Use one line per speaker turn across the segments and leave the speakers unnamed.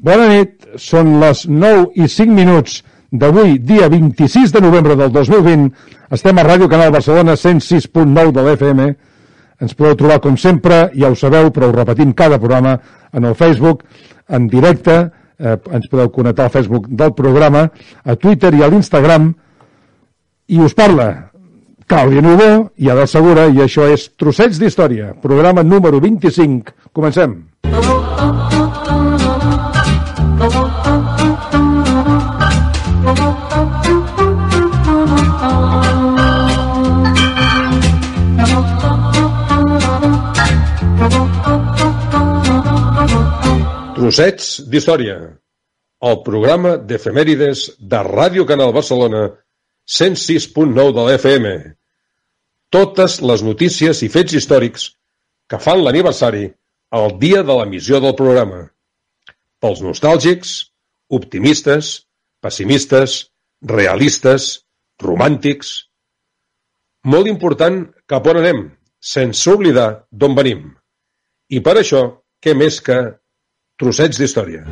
Bona nit, són les 9 i 5 minuts d'avui, dia 26 de novembre del 2020. Estem a Ràdio Canal Barcelona 106.9 de l'FM. Ens podeu trobar, com sempre, ja ho sabeu, però ho repetim cada programa, en el Facebook, en directe, eh, ens podeu connectar al Facebook del programa, a Twitter i a l'Instagram, i us parla Clàudia Nubó i Adel Segura, i això és Trossets d'Història, programa número 25. Comencem.
Trossets d'Història, el programa d'efemèrides de Ràdio Canal Barcelona 106.9 de l'FM. Totes les notícies i fets històrics que fan l'aniversari el dia de l'emissió del programa. Pels nostàlgics, optimistes, pessimistes, realistes, romàntics... Molt important cap on anem, sense oblidar d'on venim. I per això, què més que trossets d'història.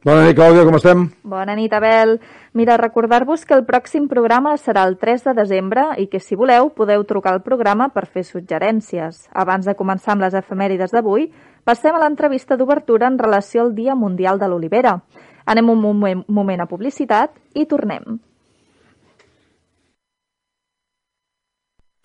Bona nit, Clàudia, com estem?
Bona nit, Abel. Mira, recordar-vos que el pròxim programa serà el 3 de desembre i que, si voleu, podeu trucar al programa per fer suggerències. Abans de començar amb les efemèrides d'avui, passem a l'entrevista d'obertura en relació al Dia Mundial de l'Olivera. Anem un moment, moment a publicitat i tornem.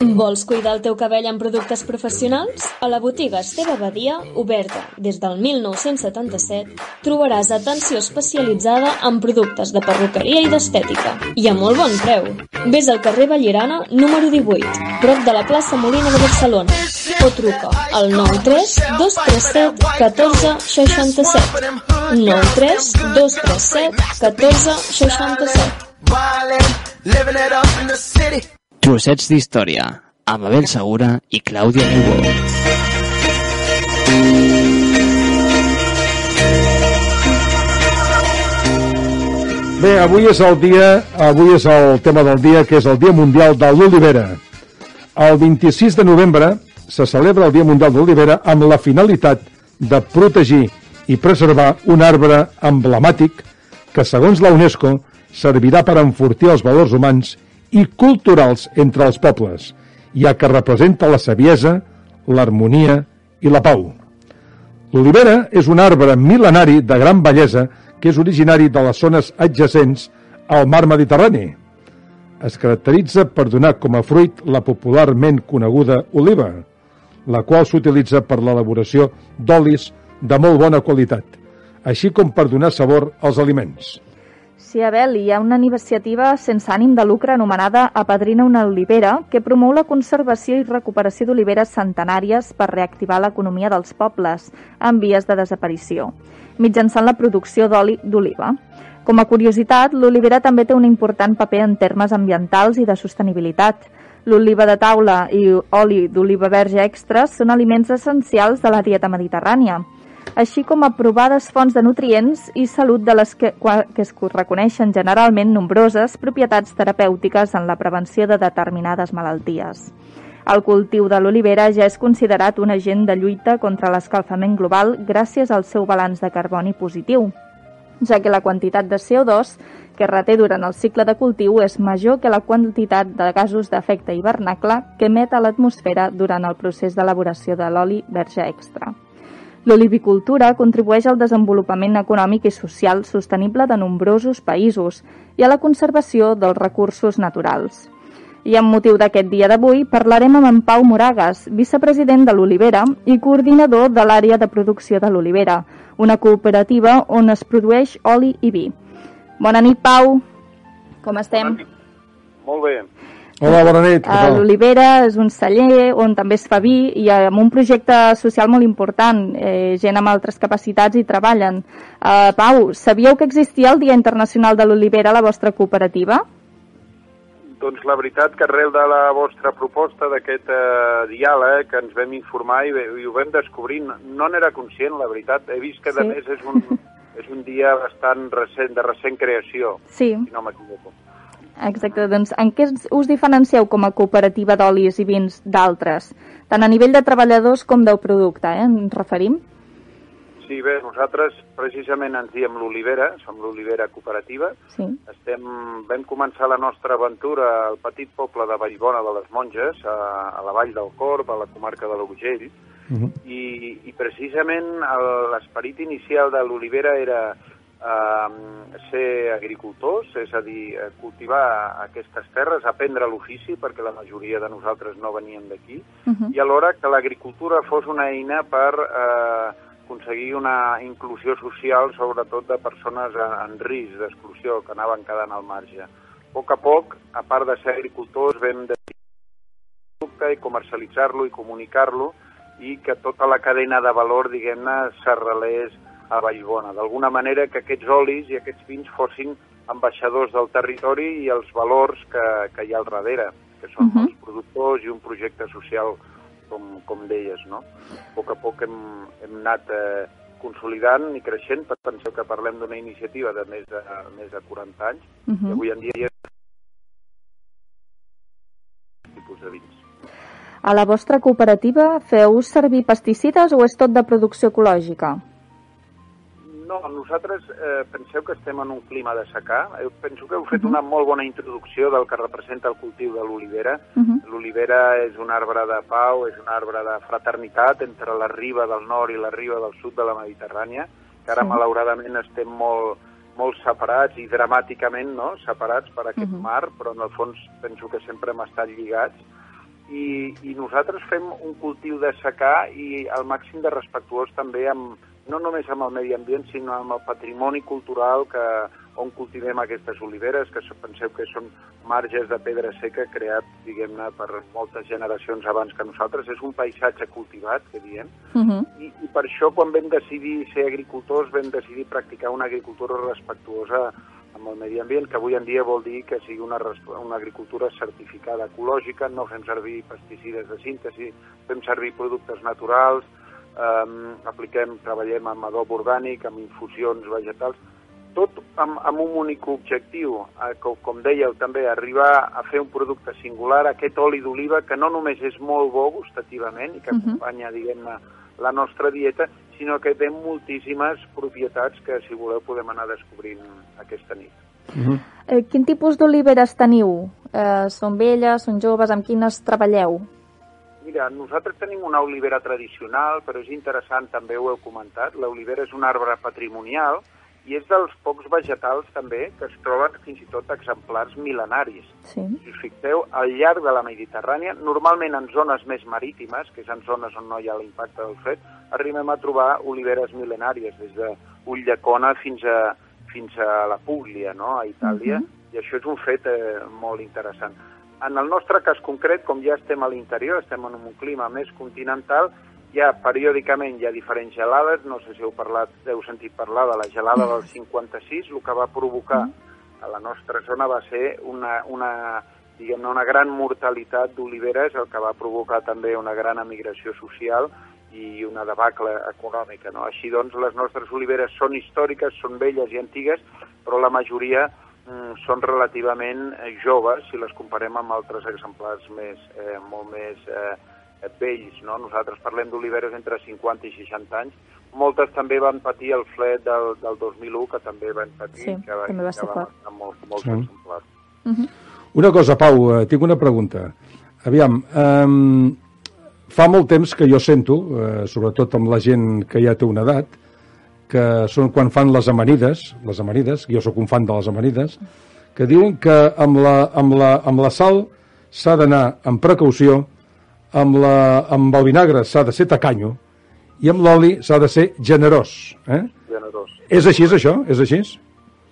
Vols cuidar el teu cabell amb productes professionals? A la botiga Esteve Badia, oberta des del 1977, trobaràs atenció especialitzada en productes de perruqueria i d'estètica. I a molt bon preu. Ves al carrer Vallirana, número 18, prop de la plaça Molina de Barcelona. O truca al 93 237 14 67. 93 237 14 67.
living it up in the city.
Trossets d'història, amb Abel Segura i Clàudia Nubó.
Bé, avui és el dia, avui és el tema del dia, que és el Dia Mundial de l'Olivera. El 26 de novembre se celebra el Dia Mundial de l'Olivera amb la finalitat de protegir i preservar un arbre emblemàtic que, segons la UNESCO, servirà per enfortir els valors humans i culturals entre els pobles, ja que representa la saviesa, l'harmonia i la pau. L'olivera és un arbre mil·lenari de gran bellesa que és originari de les zones adjacents al mar Mediterrani. Es caracteritza per donar com a fruit la popularment coneguda oliva, la qual s'utilitza per l'elaboració d'olis de molt bona qualitat, així com per donar sabor als aliments.
Sí, Abel, hi ha una iniciativa sense ànim de lucre anomenada Apadrina una olivera que promou la conservació i recuperació d'oliveres centenàries per reactivar l'economia dels pobles en vies de desaparició, mitjançant la producció d'oli d'oliva. Com a curiositat, l'olivera també té un important paper en termes ambientals i de sostenibilitat. L'oliva de taula i oli d'oliva verge extra són aliments essencials de la dieta mediterrània així com a provades fonts de nutrients i salut de les que, que es reconeixen generalment nombroses propietats terapèutiques en la prevenció de determinades malalties. El cultiu de l'olivera ja és considerat un agent de lluita contra l'escalfament global gràcies al seu balanç de carboni positiu, ja que la quantitat de CO2 que reté durant el cicle de cultiu és major que la quantitat de gasos d'efecte hivernacle que emet a l'atmosfera durant el procés d'elaboració de l'oli verge extra. L'olivicultura contribueix al desenvolupament econòmic i social sostenible de nombrosos països i a la conservació dels recursos naturals. I amb motiu d'aquest dia d'avui parlarem amb en Pau Moragas, vicepresident de l'Olivera i coordinador de l'àrea de producció de l'Olivera, una cooperativa on es produeix oli i vi. Bona nit, Pau. Com estem?
Molt bé.
Hola, bona nit. què
A? L'Olivera és un celler on també es fa vi i amb un projecte social molt important, eh, gent amb altres capacitats hi treballen. Uh, Pau, sabíeu que existia el Dia Internacional de l'Olivera a la vostra cooperativa?
doncs la veritat que arrel de la vostra proposta d'aquest eh, diàleg que ens vam informar i, i ho vam descobrir, no n'era conscient, la veritat. He vist que, a
Sí.
més, és un, és un dia bastant recent, de recent creació,
Sí,
si no m'equivoco.
Exacte. Doncs en què us- diferencieu com a cooperativa d'olis i vins d'altres? Tant a nivell de treballadors com del producte, eh? Ens referim?
Sí, bé, nosaltres precisament ens diem l'Olivera, som l'Olivera Cooperativa.
Sí.
Estem, vam començar la nostra aventura al petit poble de Vallbona de les Monges, a, a la Vall del Corb, a la comarca de l'Urgell, i, i precisament el- l'esperit inicial de l'Olivera era eh, ser agricultors, és a dir, eh, cultivar aquestes terres, aprendre l'ofici, perquè la majoria de nosaltres no veníem d'aquí,
Mhm.
i alhora que l'agricultura fos una eina per eh, aconseguir una inclusió social, sobretot de persones en, risc d'exclusió, que anaven quedant al marge. A poc a poc, a part de ser agricultors, vam producte i comercialitzar-lo i comunicar-lo i que tota la cadena de valor, diguem-ne, s'arrelés a Vallbona. D'alguna manera que aquests olis i aquests vins fossin ambaixadors del territori i els valors que, que hi ha al darrere, que són
Mhm.
els productors i un projecte social, com, com deies, no? A poc a poc hem, hem anat eh, consolidant i creixent, per penseu que parlem d'una iniciativa de més de, més de 40 anys, i
Mhm.
avui en dia hi ha tipus de vins.
A la vostra cooperativa feu servir pesticides o és tot de producció ecològica?
No, nosaltres eh, penseu que estem en un clima de secà. Eh, penso que heu fet una molt bona introducció del que representa el cultiu de l'olivera.
Mhm.
L'olivera és un arbre de pau, és un arbre de fraternitat entre la riba del nord i la riba del sud de la Mediterrània, que ara
Sí.
malauradament estem molt, molt separats i dramàticament no? separats per aquest
Mhm.
mar, però en el fons penso que sempre hem estat lligats. I, i nosaltres fem un cultiu de secà i al màxim de respectuós també amb, no només amb el medi ambient, sinó amb el patrimoni cultural que, on cultivem aquestes oliveres, que penseu que són marges de pedra seca creat, diguem-ne, per moltes generacions abans que nosaltres. És un paisatge cultivat, que diem,
Mhm.
i, i per això quan vam decidir ser agricultors vam decidir practicar una agricultura respectuosa amb el medi ambient, que avui en dia vol dir que sigui una, una agricultura certificada ecològica, no fem servir pesticides de síntesi, fem servir productes naturals, eh, apliquem, treballem amb adob orgànic, amb infusions vegetals, tot amb, amb un únic objectiu, eh, com, com dèieu també, arribar a fer un producte singular, aquest oli d'oliva que no només és molt bo gustativament i que
Mhm.
acompanya, diguem-ne, la nostra dieta, sinó que té moltíssimes propietats que, si voleu, podem anar descobrint aquesta nit.
Eh, quin tipus d'oliveres teniu? Eh, són velles, són joves, amb quines treballeu?
Mira, nosaltres tenim una olivera tradicional, però és interessant, també ho heu comentat, l'olivera és un arbre patrimonial i és dels pocs vegetals també que es troben fins i tot exemplars mil·lenaris.
Sí.
Si us fixeu, al llarg de la Mediterrània, normalment en zones més marítimes, que és en zones on no hi ha l'impacte del fred, arribem a trobar oliveres mil·lenàries, des de Ulldecona fins a, fins a la Puglia, no?, a Itàlia, i això és un fet eh, molt interessant. En el nostre cas concret, com ja estem a l'interior, estem en un clima més continental, ha periòdicament hi ha diferents gelades, no sé si heu, parlat, heu sentit parlar de la gelada del 56, el que va provocar a la nostra zona va ser una, una, diguem una gran mortalitat d'oliveres, el que va provocar també una gran emigració social i una debacle econòmica. No? Així doncs, les nostres oliveres són històriques, són velles i antigues, però la majoria mm, són relativament eh, joves si les comparem amb altres exemplars més, eh, molt més eh, vells. No? Nosaltres parlem d'oliveres entre 50 i 60 anys. Moltes també van patir el fred del, del 2001, que també van patir,
Sí,
que, va-
també va
que
ser
van
fort.
estar molt, molts
Sí.
exemplars.
Una cosa, Pau, eh, tinc una pregunta. Aviam, eh, fa molt temps que jo sento, eh, sobretot amb la gent que ja té una edat, que són quan fan les amanides, les amanides, jo sóc un fan de les amanides, que diuen que amb la, amb la, amb la sal s'ha d'anar amb precaució, amb, la, amb el vinagre s'ha de ser tacanyo i amb l'oli s'ha de ser generós. Eh?
Generós.
És així, és això? És així?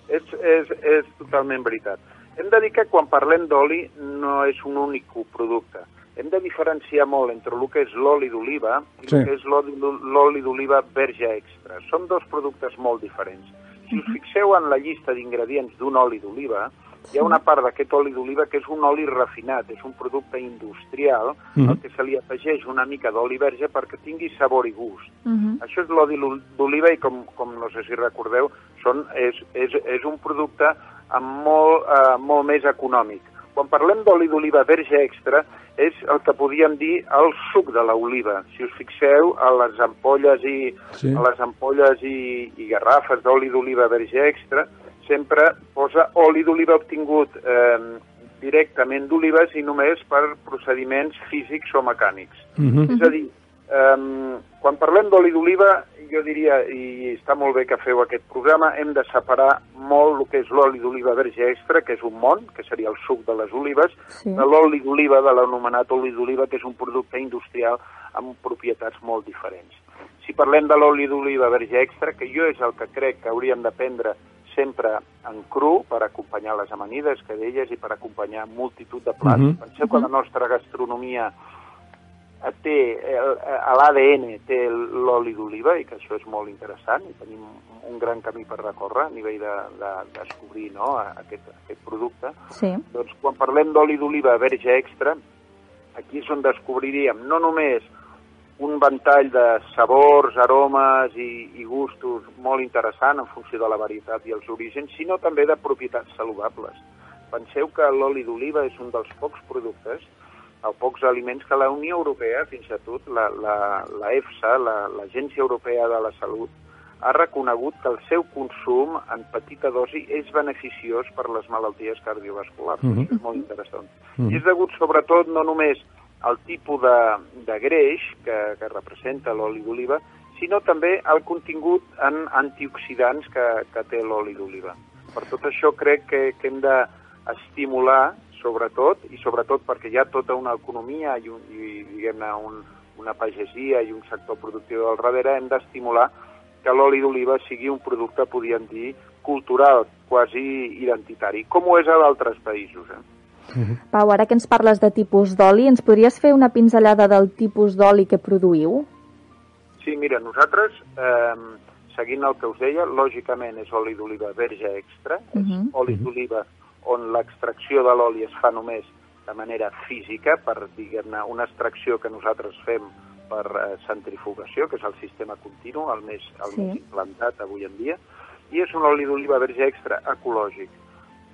És, és, és totalment veritat. Hem de dir que quan parlem d'oli no és un únic producte. Hem de diferenciar molt entre el que és l'oli d'oliva i
Sí.
el que és l'oli d'o- l'oli d'oliva verge extra. Són dos productes molt diferents. Si us fixeu en la llista d'ingredients d'un oli d'oliva, Hi ha una part d'aquest oli d'oliva que és un oli refinat, és un producte industrial,
Mhm.
al que se li afegeix una mica d'oli verge perquè tingui sabor i gust.
Uh -huh.
Això és l'oli d'ol- d'oliva i, com, com no sé si recordeu, són, és, és, és un producte amb molt, eh, molt més econòmic. Quan parlem d'oli d'oliva verge extra, és el que podíem dir el suc de l'oliva. Si us fixeu, a les ampolles i,
Sí.
a les ampolles i, i garrafes d'oli d'oliva verge extra, sempre posa oli d'oliva obtingut eh, directament d'olives i només per procediments físics o mecànics.
Mhm.
És a dir, um, quan parlem d'oli d'oliva, jo diria, i està molt bé que feu aquest programa, hem de separar molt el que és l'oli d'oliva verge extra, que és un món, que seria el suc de les olives,
Sí.
de l'oli d'oliva, de l'anomenat oli d'oliva, que és un producte industrial amb propietats molt diferents. Si parlem de l'oli d'oliva verge extra, que jo és el que crec que hauríem de prendre sempre en cru per acompanyar les amanides que deies i per acompanyar multitud de plats.
Mhm.
Penseu que la nostra gastronomia té, el- a l'ADN té l'oli d'oliva i que això és molt interessant i tenim un gran camí per recórrer a nivell de, de descobrir no, aquest, aquest producte.
Sí.
Doncs quan parlem d'oli d'oliva verge extra, aquí és on descobriríem no només un ventall de sabors, aromes i, i gustos molt interessant en funció de la varietat i els orígens, sinó també de propietats saludables. Penseu que l'oli d'oliva és un dels pocs productes o pocs aliments que la Unió Europea, fins i tot la, la, la EFSA, la- l'Agència Europea de la Salut, ha reconegut que el seu consum en petita dosi és beneficiós per les malalties cardiovasculars.
Mhm.
Això és molt interessant.
Mhm.
I és degut sobretot no només al tipus de, de greix que, que representa l'oli d'oliva, sinó també al contingut en antioxidants que, que té l'oli d'oliva. Per tot això crec que, que hem d'estimular, sobretot, i sobretot perquè hi ha tota una economia i, un, i diguem-ne, un, una pagesia i un sector productiu al darrere, hem d'estimular que l'oli d'oliva sigui un producte, podríem dir, cultural, quasi identitari, com ho és a d'altres països. Eh?
Pau, ara que ens parles de tipus d'oli, ens podries fer una pinzellada del tipus d'oli que produïu?
Sí, mira, nosaltres, eh, seguint el que us deia, lògicament és oli d'oliva verge extra, uh
Mhm.
-huh. oli d'oliva on l'extracció de l'oli es fa només de manera física, per, diguem-ne, una extracció que nosaltres fem per eh, centrifugació, que és el sistema continu, el més, el
Sí.
més implantat avui en dia, i és un oli d'oliva verge extra ecològic.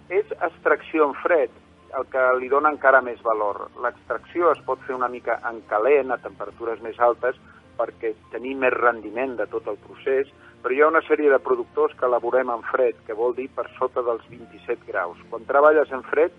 És extracció en fred, el que li dona encara més valor. L'extracció es pot fer una mica en calent, a temperatures més altes, perquè tenir més rendiment de tot el procés, però hi ha una sèrie de productors que elaborem en fred, que vol dir per sota dels 27 graus. Quan treballes en fred,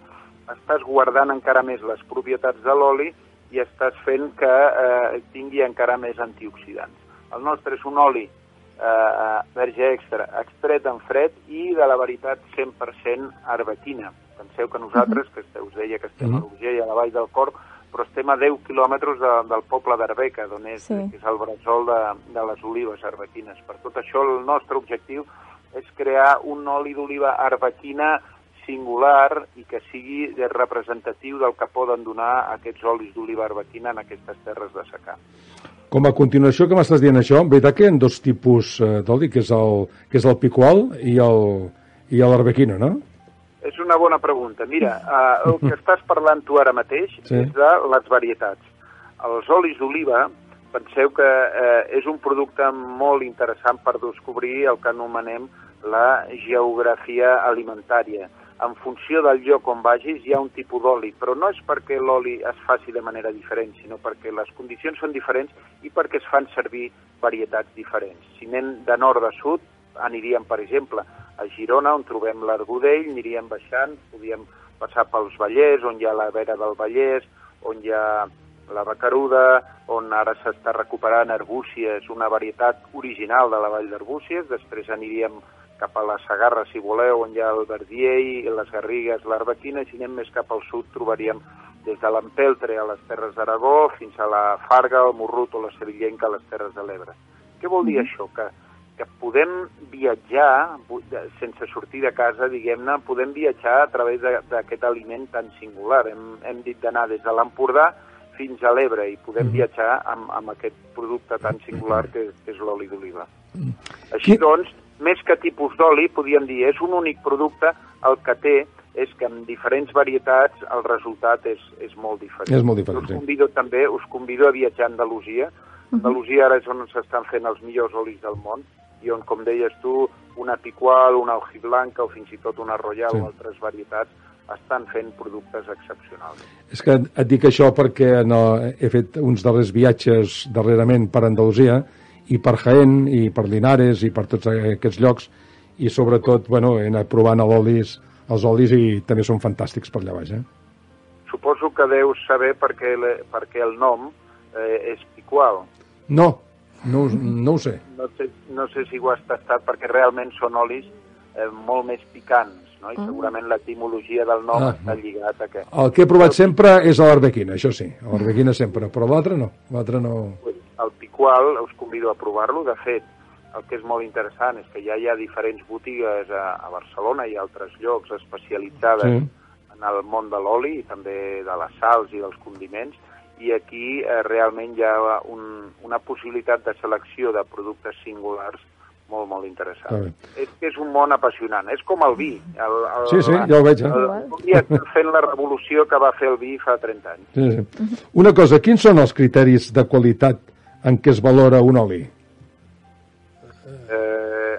estàs guardant encara més les propietats de l'oli i estàs fent que eh, tingui encara més antioxidants. El nostre és un oli eh, verge extra, extret en fred i de la veritat 100% arbequina. Penseu que nosaltres, que este- us deia que estem
Mhm.
a l'Urgell, a la Vall del Cor, però estem a 10 quilòmetres de, del poble d'Arbeca, d'on és,
Sí.
que és el bressol de, de les olives arbequines. Per tot això, el nostre objectiu és crear un oli d'oliva arbequina singular i que sigui de representatiu del que poden donar aquests olis d'oliva arbequina en aquestes terres de secà.
Com a continuació que m'estàs dient això, veritat que hi ha dos tipus eh, d'oli, que és el, que és el picual i el, i l'arbequina, no?
És una bona pregunta. Mira, eh, el que estàs parlant tu ara mateix
Sí.
és de les varietats. Els olis d'oliva, penseu que eh, és un producte molt interessant per descobrir el que anomenem la geografia alimentària. En funció del lloc on vagis hi ha un tipus d'oli, però no és perquè l'oli es faci de manera diferent, sinó perquè les condicions són diferents i perquè es fan servir varietats diferents. Si anem de nord a sud, aniríem, per exemple, a Girona, on trobem l'Argudell, aniríem baixant, podíem passar pels Vallès, on hi ha la Vera del Vallès, on hi ha la Bacaruda, on ara s'està recuperant Arbúcies, una varietat original de la Vall d'Arbúcies, després aniríem cap a la Sagarra, si voleu, on hi ha el Verdiell, les Garrigues, l'Arbequina, i si anem més cap al sud trobaríem des de l'Empeltre a les Terres d'Aragó fins a la Farga, el Morrut o la Sevillenca a les Terres de l'Ebre. Què vol dir això? Que, que podem viatjar sense sortir de casa, diguem-ne, podem viatjar a través d'aquest aliment tan singular. Hem, hem dit d'anar des de l'Empordà fins a l'Ebre i podem
Mhm.
viatjar amb, amb aquest producte tan singular que, que és l'oli d'oliva.
Qui-
Així doncs, més que tipus d'oli, podríem dir, és un únic producte el que té és que amb diferents varietats el resultat és, és molt diferent.
És molt diferent,
us
sí.
convido també, us convido a viatjar a Andalusia. Andalusia ara és on s'estan fent els millors olis del món i on, com deies tu, una picual, una hojiblanca o fins i tot una royal
Sí.
o altres varietats estan fent productes excepcionals.
És que et dic això perquè no, he fet uns darrers viatges darrerament per Andalusia i per Jaén i per Linares i per tots aquests llocs i sobretot bueno, he anat provant l'olis, els olis i també són fantàstics per allà baix. Eh?
Suposo que deus saber perquè, le, perquè el nom eh, és picual.
No, no, no ho sé.
No sé, no sé si ho has tastat perquè realment són olis eh, molt més picants, no? I segurament l'etimologia del nom
Ah.
està lligat a què?
El que he provat sempre és a l'arbequina, això sí, a l'arbequina sempre, però l'altre no, l'altre no...
Pues, el picual us convido a provar-lo. De fet, el que és molt interessant és que ja hi ha diferents botigues a, a Barcelona i a altres llocs especialitzades
Sí.
en el món de l'oli i també de les sals i dels condiments i aquí eh, realment hi ha un, una possibilitat de selecció de productes singulars molt, molt interessant. És que és un món apassionant. És com el vi. El, el,
Sí, sí, ja ho veig, eh?
El, dia estem fent la revolució que va fer el vi fa 30 anys.
Sí, sí. Una cosa, quins són els criteris de qualitat en què es valora un oli?
Eh,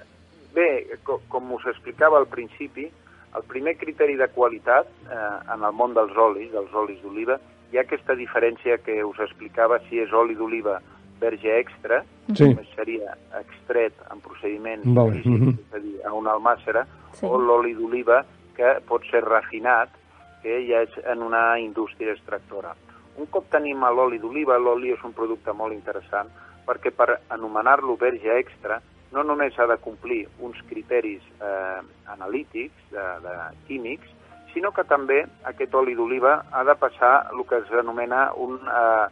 bé, com, com us explicava al principi, el primer criteri de qualitat eh, en el món dels olis, dels olis d'oliva, hi ha aquesta diferència que us explicava si és oli d'oliva verge extra,
Sí.
només seria extret en procediments
Vale,
físics,
mhm.
és a dir, a una almàcera,
Sí.
o l'oli d'oliva que pot ser refinat, que ja és en una indústria extractora. Un cop tenim l'oli d'oliva, l'oli és un producte molt interessant perquè per anomenar-lo verge extra no només ha de complir uns criteris eh, analítics, de, de químics, sinó que també aquest oli d'oliva ha de passar el que s'anomena un, eh,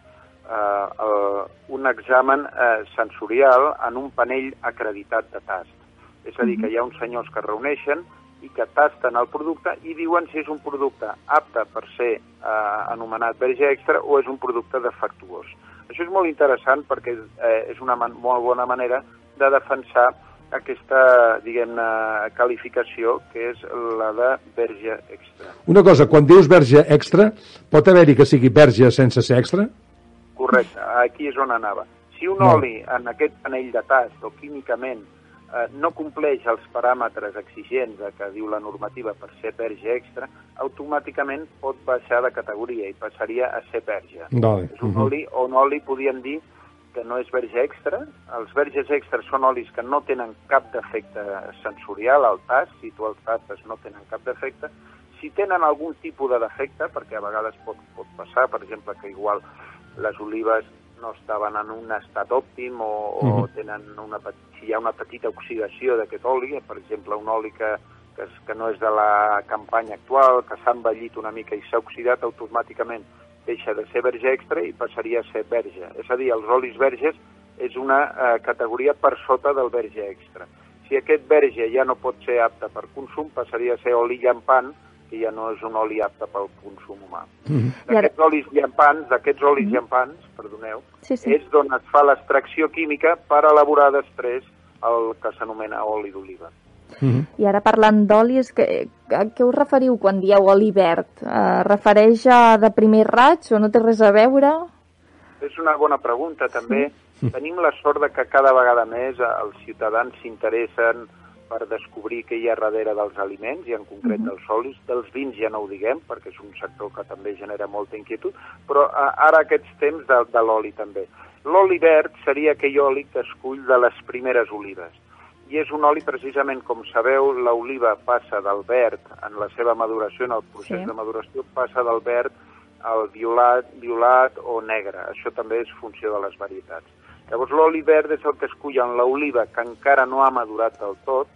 eh, un examen eh, sensorial en un panell acreditat de tast. És a dir, que hi ha uns senyors que es reuneixen i que tasten el producte i diuen si és un producte apte per ser eh, anomenat verge extra o és un producte defectuós. Això és molt interessant perquè eh, és una molt bona manera de defensar aquesta, diguem-ne, qualificació que és la de verge extra.
Una cosa, quan dius verge extra, pot haver-hi que sigui verge sense ser extra?
Correcte, aquí és on anava. Si un
Molt.
oli en aquest panell de tast o químicament eh, no compleix els paràmetres exigents que diu la normativa per ser verge extra, automàticament pot baixar de categoria i passaria a ser verge.
Vale.
És un
mhm.
oli, o un oli podríem dir que no és verge extra. Els verges extras són olis que no tenen cap defecte sensorial al tast, si tu els tastes no tenen cap defecte. Si tenen algun tipus de defecte, perquè a vegades pot, pot passar, per exemple, que igual les olives no estaven en un estat òptim o, o
Mhm.
tenen una, si hi ha una petita oxidació d'aquest oli, per exemple, un oli que, que, és, que no és de la campanya actual, que s'ha envellit una mica i s'ha oxidat, automàticament deixa de ser verge extra i passaria a ser verge. És a dir, els olis verges és una eh, categoria per sota del verge extra. Si aquest verge ja no pot ser apte per consum, passaria a ser oli llampant, que ja no és un oli apte pel consum humà.
Mhm.
I ara-
D'aquests olis llampants, d'aquests olis llampants, perdoneu,
Sí, sí.
és d'on es fa l'extracció química per elaborar després el que s'anomena oli d'oliva.
Mhm.
I ara parlant d'olis, que, a què us referiu quan dieu oli verd? Eh, refereix a de primer raig o no té res a veure?
És una bona pregunta, també. Tenim la sort de que cada vegada més eh, els ciutadans s'interessen per descobrir què hi ha darrere dels aliments, i en concret dels olis. Dels vins ja no ho diguem, perquè és un sector que també genera molta inquietud, però eh, ara aquests temps de, de l'oli també. L'oli verd seria aquell oli que es cull de les primeres olives. I és un oli, precisament, com sabeu, l'oliva passa del verd en la seva maduració, en el procés
Sí.
de maduració, passa del verd al violat, violat o negre. Això també és funció de les varietats. Llavors, l'oli verd és el que es cull en l'oliva que encara no ha madurat del tot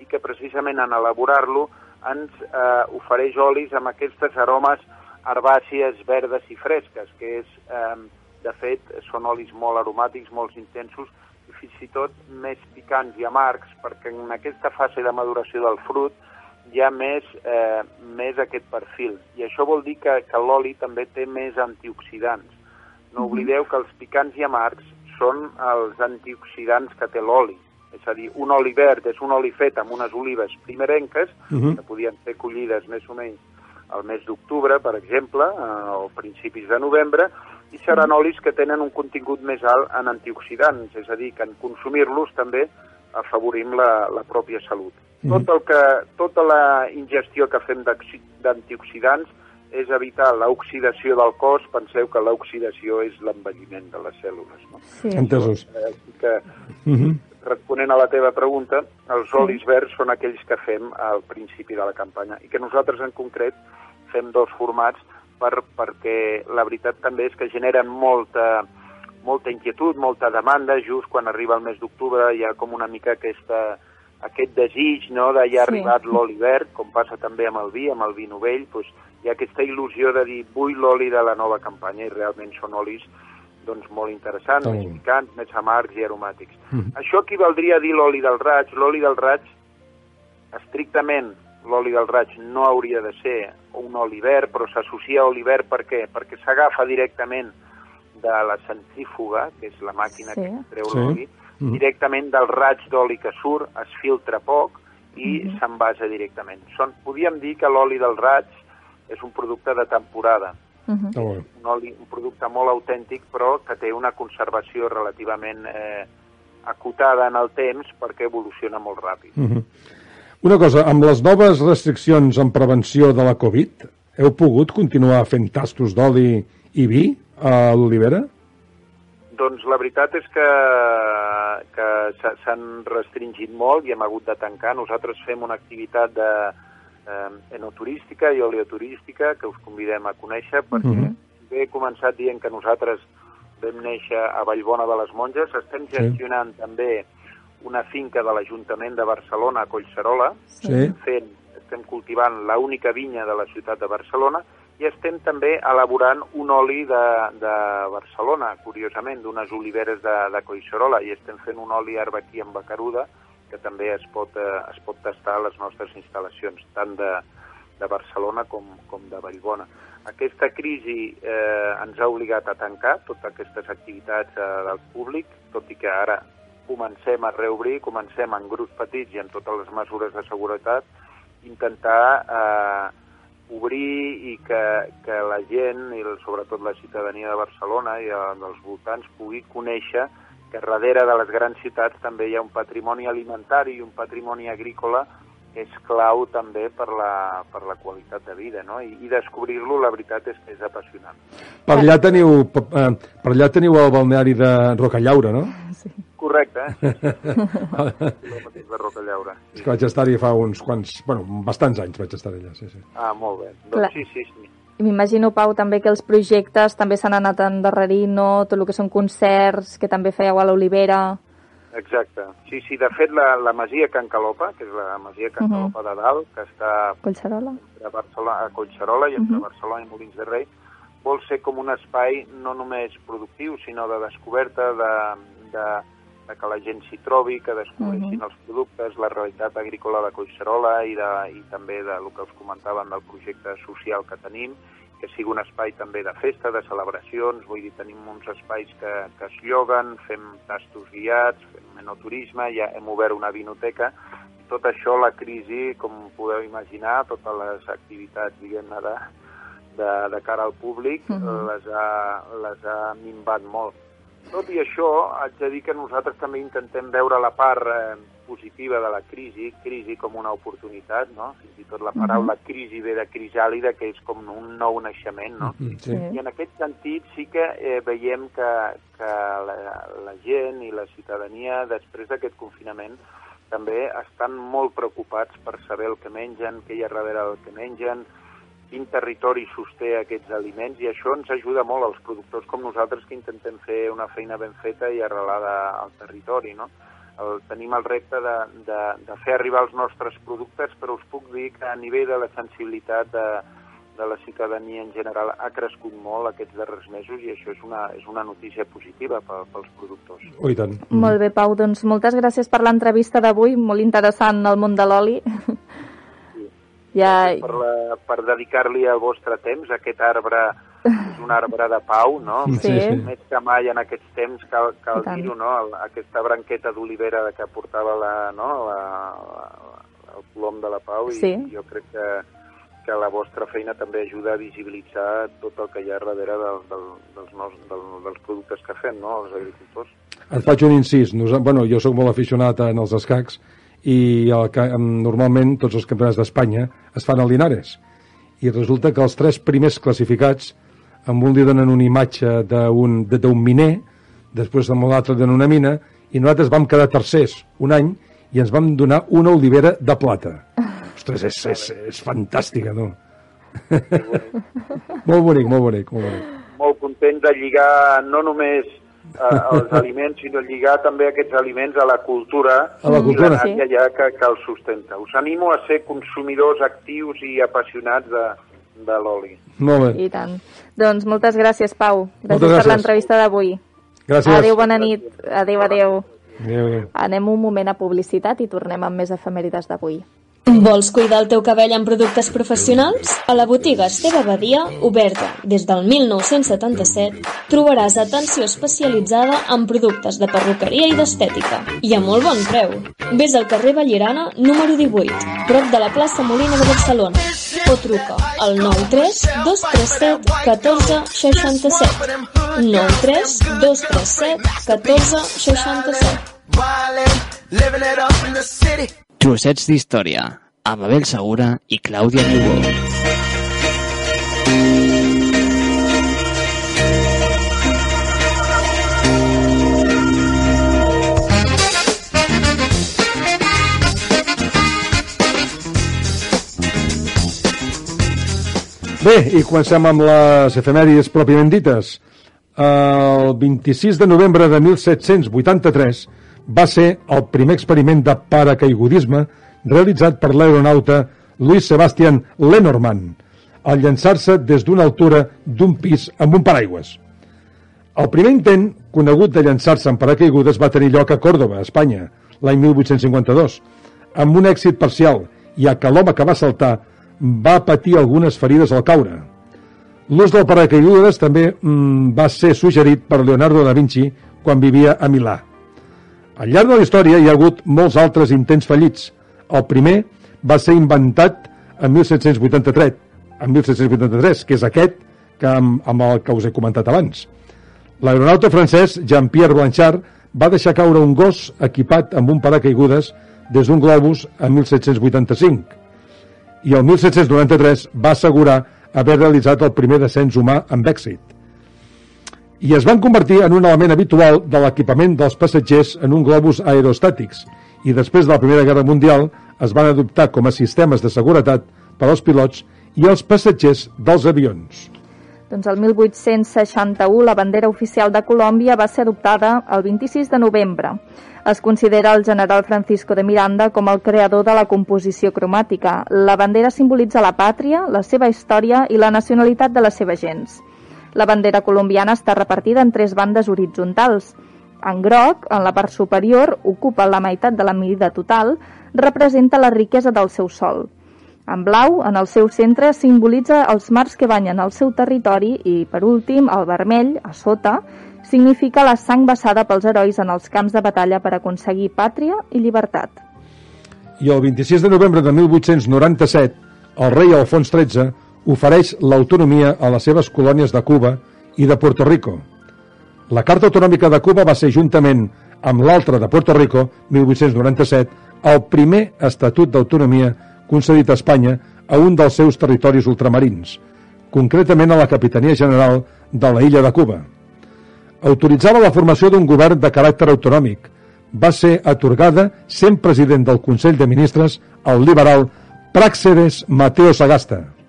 i que precisament en elaborar-lo ens eh, ofereix olis amb aquestes aromes herbàcies, verdes i fresques, que és, eh, de fet, són olis molt aromàtics, molt intensos fins i tot més picants i amargs, perquè en aquesta fase de maduració del fruit hi ha més, eh, més aquest perfil. I això vol dir que, que l'oli també té més antioxidants. No oblideu que els picants i amargs són els antioxidants que té l'oli. és a dir, un oli verd és un oli fet amb unes olives primerenques,
Mhm.
que podien ser collides més o menys al mes d'octubre, per exemple, eh, o principis de novembre, i seran olis que tenen un contingut més alt en antioxidants, és a dir, que en consumir-los també afavorim la, la pròpia salut.
Mhm.
Tot el que, tota la ingestió que fem d'antioxidants és evitar l'oxidació del cos. Penseu que l'oxidació és l'envelliment de les cèl·lules. No?
Sí.
Entesos.
Eh, Així que,
Mhm.
responent a la teva pregunta, els olis verds són aquells que fem al principi de la campanya i que nosaltres en concret fem dos formats per, perquè la veritat també és que generen molta, molta inquietud, molta demanda, just quan arriba el mes d'octubre hi ha com una mica aquesta, aquest desig no, de ja ha
Sí.
arribat l'oli verd, com passa també amb el vi, amb el vi novell, doncs hi ha aquesta il·lusió de dir vull l'oli de la nova campanya i realment són olis doncs, molt interessants,
Tant.
més picants, més amargs i aromàtics.
Mhm.
Això equivaldria a dir l'oli del raig. L'oli del raig, estrictament, l'oli del raig no hauria de ser un oli verd, però s'associa a oli verd per què? Perquè s'agafa directament de la centrífuga, que és la màquina
Sí.
que treu
Sí.
l'oli,
Mhm.
directament del raig d'oli que surt, es filtra poc i s'envasa directament. Són, podríem dir que l'oli del raig és un producte de temporada,
molt bé.
un, oli, un producte molt autèntic, però que té una conservació relativament eh, acotada en el temps perquè evoluciona molt ràpid.
Mhm. Una cosa, amb les noves restriccions en prevenció de la Covid, heu pogut continuar fent tastos d'oli i vi a l'Olivera?
Doncs la veritat és que, que s'ha- s'han restringit molt i hem hagut de tancar. Nosaltres fem una activitat de eh, enoturística i oleoturística que us convidem a conèixer perquè
Mhm.
bé he començat dient que nosaltres vam néixer a Vallbona de les Monges. Estem
Sí.
gestionant també una finca de l'Ajuntament de Barcelona a Collserola,
Sí.
fent, estem cultivant la única vinya de la ciutat de Barcelona i estem també elaborant un oli de, de Barcelona, curiosament, d'unes oliveres de, de Collserola, i estem fent un oli arbequí amb bacaruda que també es pot, eh, es pot tastar a les nostres instal·lacions, tant de, de Barcelona com, com de Vallbona. Aquesta crisi eh, ens ha obligat a tancar totes aquestes activitats eh, del públic, tot i que ara comencem a reobrir, comencem en grups petits i amb totes les mesures de seguretat, intentar eh, obrir i que, que la gent, i sobretot la ciutadania de Barcelona i dels voltants, pugui conèixer que darrere de les grans ciutats també hi ha un patrimoni alimentari i un patrimoni agrícola que és clau també per la, per la qualitat de vida, no? I, i descobrir-lo, la veritat és que és apassionant.
Per allà teniu, per, eh, per allà teniu el balneari de Rocallaura, no?
Sí.
Correcte, eh? De Rocallaura.
És que vaig estar-hi fa uns quants... Bueno, bastants anys vaig estar allà, sí, sí.
Ah, molt bé.
Clar.
Doncs sí, sí, sí.
I m'imagino, Pau, també que els projectes també s'han anat endarrerint, no? Tot el que són concerts, que també fèieu a l'Olivera...
Exacte. Sí, sí, de fet, la, la masia Can Calopa, que és la masia Can
Mhm.
Calopa de dalt, que està
Collserola?
entre Barcelona, a Collserola i entre
Mhm.
Barcelona i Molins de Rei, vol ser com un espai no només productiu, sinó de descoberta, de, de, de que la gent s'hi trobi, que descobreixin
Mhm.
els productes, la realitat agrícola de Collserola i, de, i també de lo que us comentàvem del projecte social que tenim, que sigui un espai també de festa, de celebracions, vull dir, tenim uns espais que, que es lloguen, fem tastos guiats, fem enoturisme, ja hem obert una vinoteca, tot això, la crisi, com podeu imaginar, totes les activitats, diguem-ne, de, de, de cara al públic,
Mhm.
les, ha, les ha minvat molt. Tot i això, haig de dir que nosaltres també intentem veure la part eh, positiva de la crisi, crisi com una oportunitat, no? Fins i tot la paraula crisi ve de crisàlida, que és com un nou naixement, no?
Mm, sí.
I en aquest sentit sí que eh, veiem que, que la, la gent i la ciutadania, després d'aquest confinament, també estan molt preocupats per saber el que mengen, què hi ha darrere del que mengen, quin territori sosté aquests aliments, i això ens ajuda molt als productors com nosaltres que intentem fer una feina ben feta i arrelada al territori, no? El, tenim el repte de, de, de fer arribar els nostres productes, però us puc dir que a nivell de la sensibilitat de, de la ciutadania en general ha crescut molt aquests darrers mesos i això és una, és una notícia positiva pel, pels productors.
Oh, tant.
Molt bé, Pau, doncs moltes gràcies per l'entrevista d'avui, molt interessant el món de l'oli. Ja,
Per, la, per dedicar-li el vostre temps a aquest arbre és un arbre de pau, no?
Sí. Sí, sí.
Més que mai en aquests temps, cal, cal dir-ho, no? Aquesta branqueta d'olivera que portava la, no? la, la, el colom de la pau i
Sí.
jo crec que, que la vostra feina també ajuda a visibilitzar tot el que hi ha darrere del, del, dels, nous, del, dels productes que fem, no? els agricultors.
Et faig un incís. Nos, bueno, jo sóc molt aficionat en els escacs i el, normalment tots els campionats d'Espanya es fan a Linares. I resulta que els tres primers classificats amb un li donen una imatge d'un de- d'un miner, després amb l'altre donen una mina, i nosaltres vam quedar tercers un any i ens vam donar una olivera de plata. Ostres, és, és, és fantàstica, no? molt bonic, molt bonic, molt bonic.
Molt content de lligar no només eh, els aliments, sinó lligar també aquests aliments a la cultura,
A la cultura.
i la ja que, que els sustenta. Us animo a ser consumidors actius i apassionats de, de l'oli.
Molt bé.
I tant. Doncs moltes gràcies, Pau. Gràcies,
Moltes
per l'entrevista d'avui.
Gràcies.
Adéu, bona nit. Adéu, adéu.
Adéu, adéu.
Anem un moment a publicitat i tornem amb més efemèrides d'avui.
Vols cuidar el teu cabell amb productes professionals? A la botiga Esteve Badia, oberta des del 1977, trobaràs atenció especialitzada en productes de perruqueria i d'estètica. I a molt bon preu. Vés al carrer Vallirana, número 18, prop de la plaça Molina de Barcelona. O truca al 93 237 14 67. 93 237 14 67.
Trossets d'història, amb Abel Segura i Clàudia Niubó.
Bé, i comencem amb les efemèrides pròpiament dites. El 26 de novembre de 1783 va ser el primer experiment de paracaigudisme realitzat per l'aeronauta Louis Sebastian Lenormand al llançar-se des d'una altura d'un pis amb un paraigües. El primer intent conegut de llançar-se en paracaigudes va tenir lloc a Còrdoba, Espanya, l'any 1852, amb un èxit parcial, ja que l'home que va saltar va patir algunes ferides al caure. L'ús del paracaigudes també mm, va ser suggerit per Leonardo da Vinci quan vivia a Milà. Al llarg de la història hi ha hagut molts altres intents fallits. El primer va ser inventat en 1783, en 1783 que és aquest que amb, amb el que us he comentat abans. L'aeronauta francès Jean-Pierre Blanchard va deixar caure un gos equipat amb un paracaigudes des d'un globus en 1785 i el 1793 va assegurar haver realitzat el primer descens humà amb èxit. I es van convertir en un element habitual de l'equipament dels passatgers en un globus aerostàtics i després de la Primera Guerra Mundial es van adoptar com a sistemes de seguretat per als pilots i els passatgers dels avions.
Doncs el 1861 la bandera oficial de Colòmbia va ser adoptada el 26 de novembre. Es considera el general Francisco de Miranda com el creador de la composició cromàtica. La bandera simbolitza la pàtria, la seva història i la nacionalitat de les seves gens. La bandera colombiana està repartida en tres bandes horitzontals. En groc, en la part superior, ocupa la meitat de la mida total, representa la riquesa del seu sol. En blau, en el seu centre, simbolitza els mars que banyen el seu territori i, per últim, el vermell, a sota, significa la sang vessada pels herois en els camps de batalla per aconseguir pàtria i llibertat.
I el 26 de novembre de 1897, el rei Alfons XIII ofereix l'autonomia a les seves colònies de Cuba i de Puerto Rico. La Carta Autonòmica de Cuba va ser, juntament amb l'altra de Puerto Rico, 1897, el primer estatut d'autonomia concedit a Espanya a un dels seus territoris ultramarins, concretament a la Capitania General de la illa de Cuba. Autoritzava la formació d'un govern de caràcter autonòmic. Va ser atorgada sent president del Consell de Ministres el liberal Praxedes Mateo Sagasta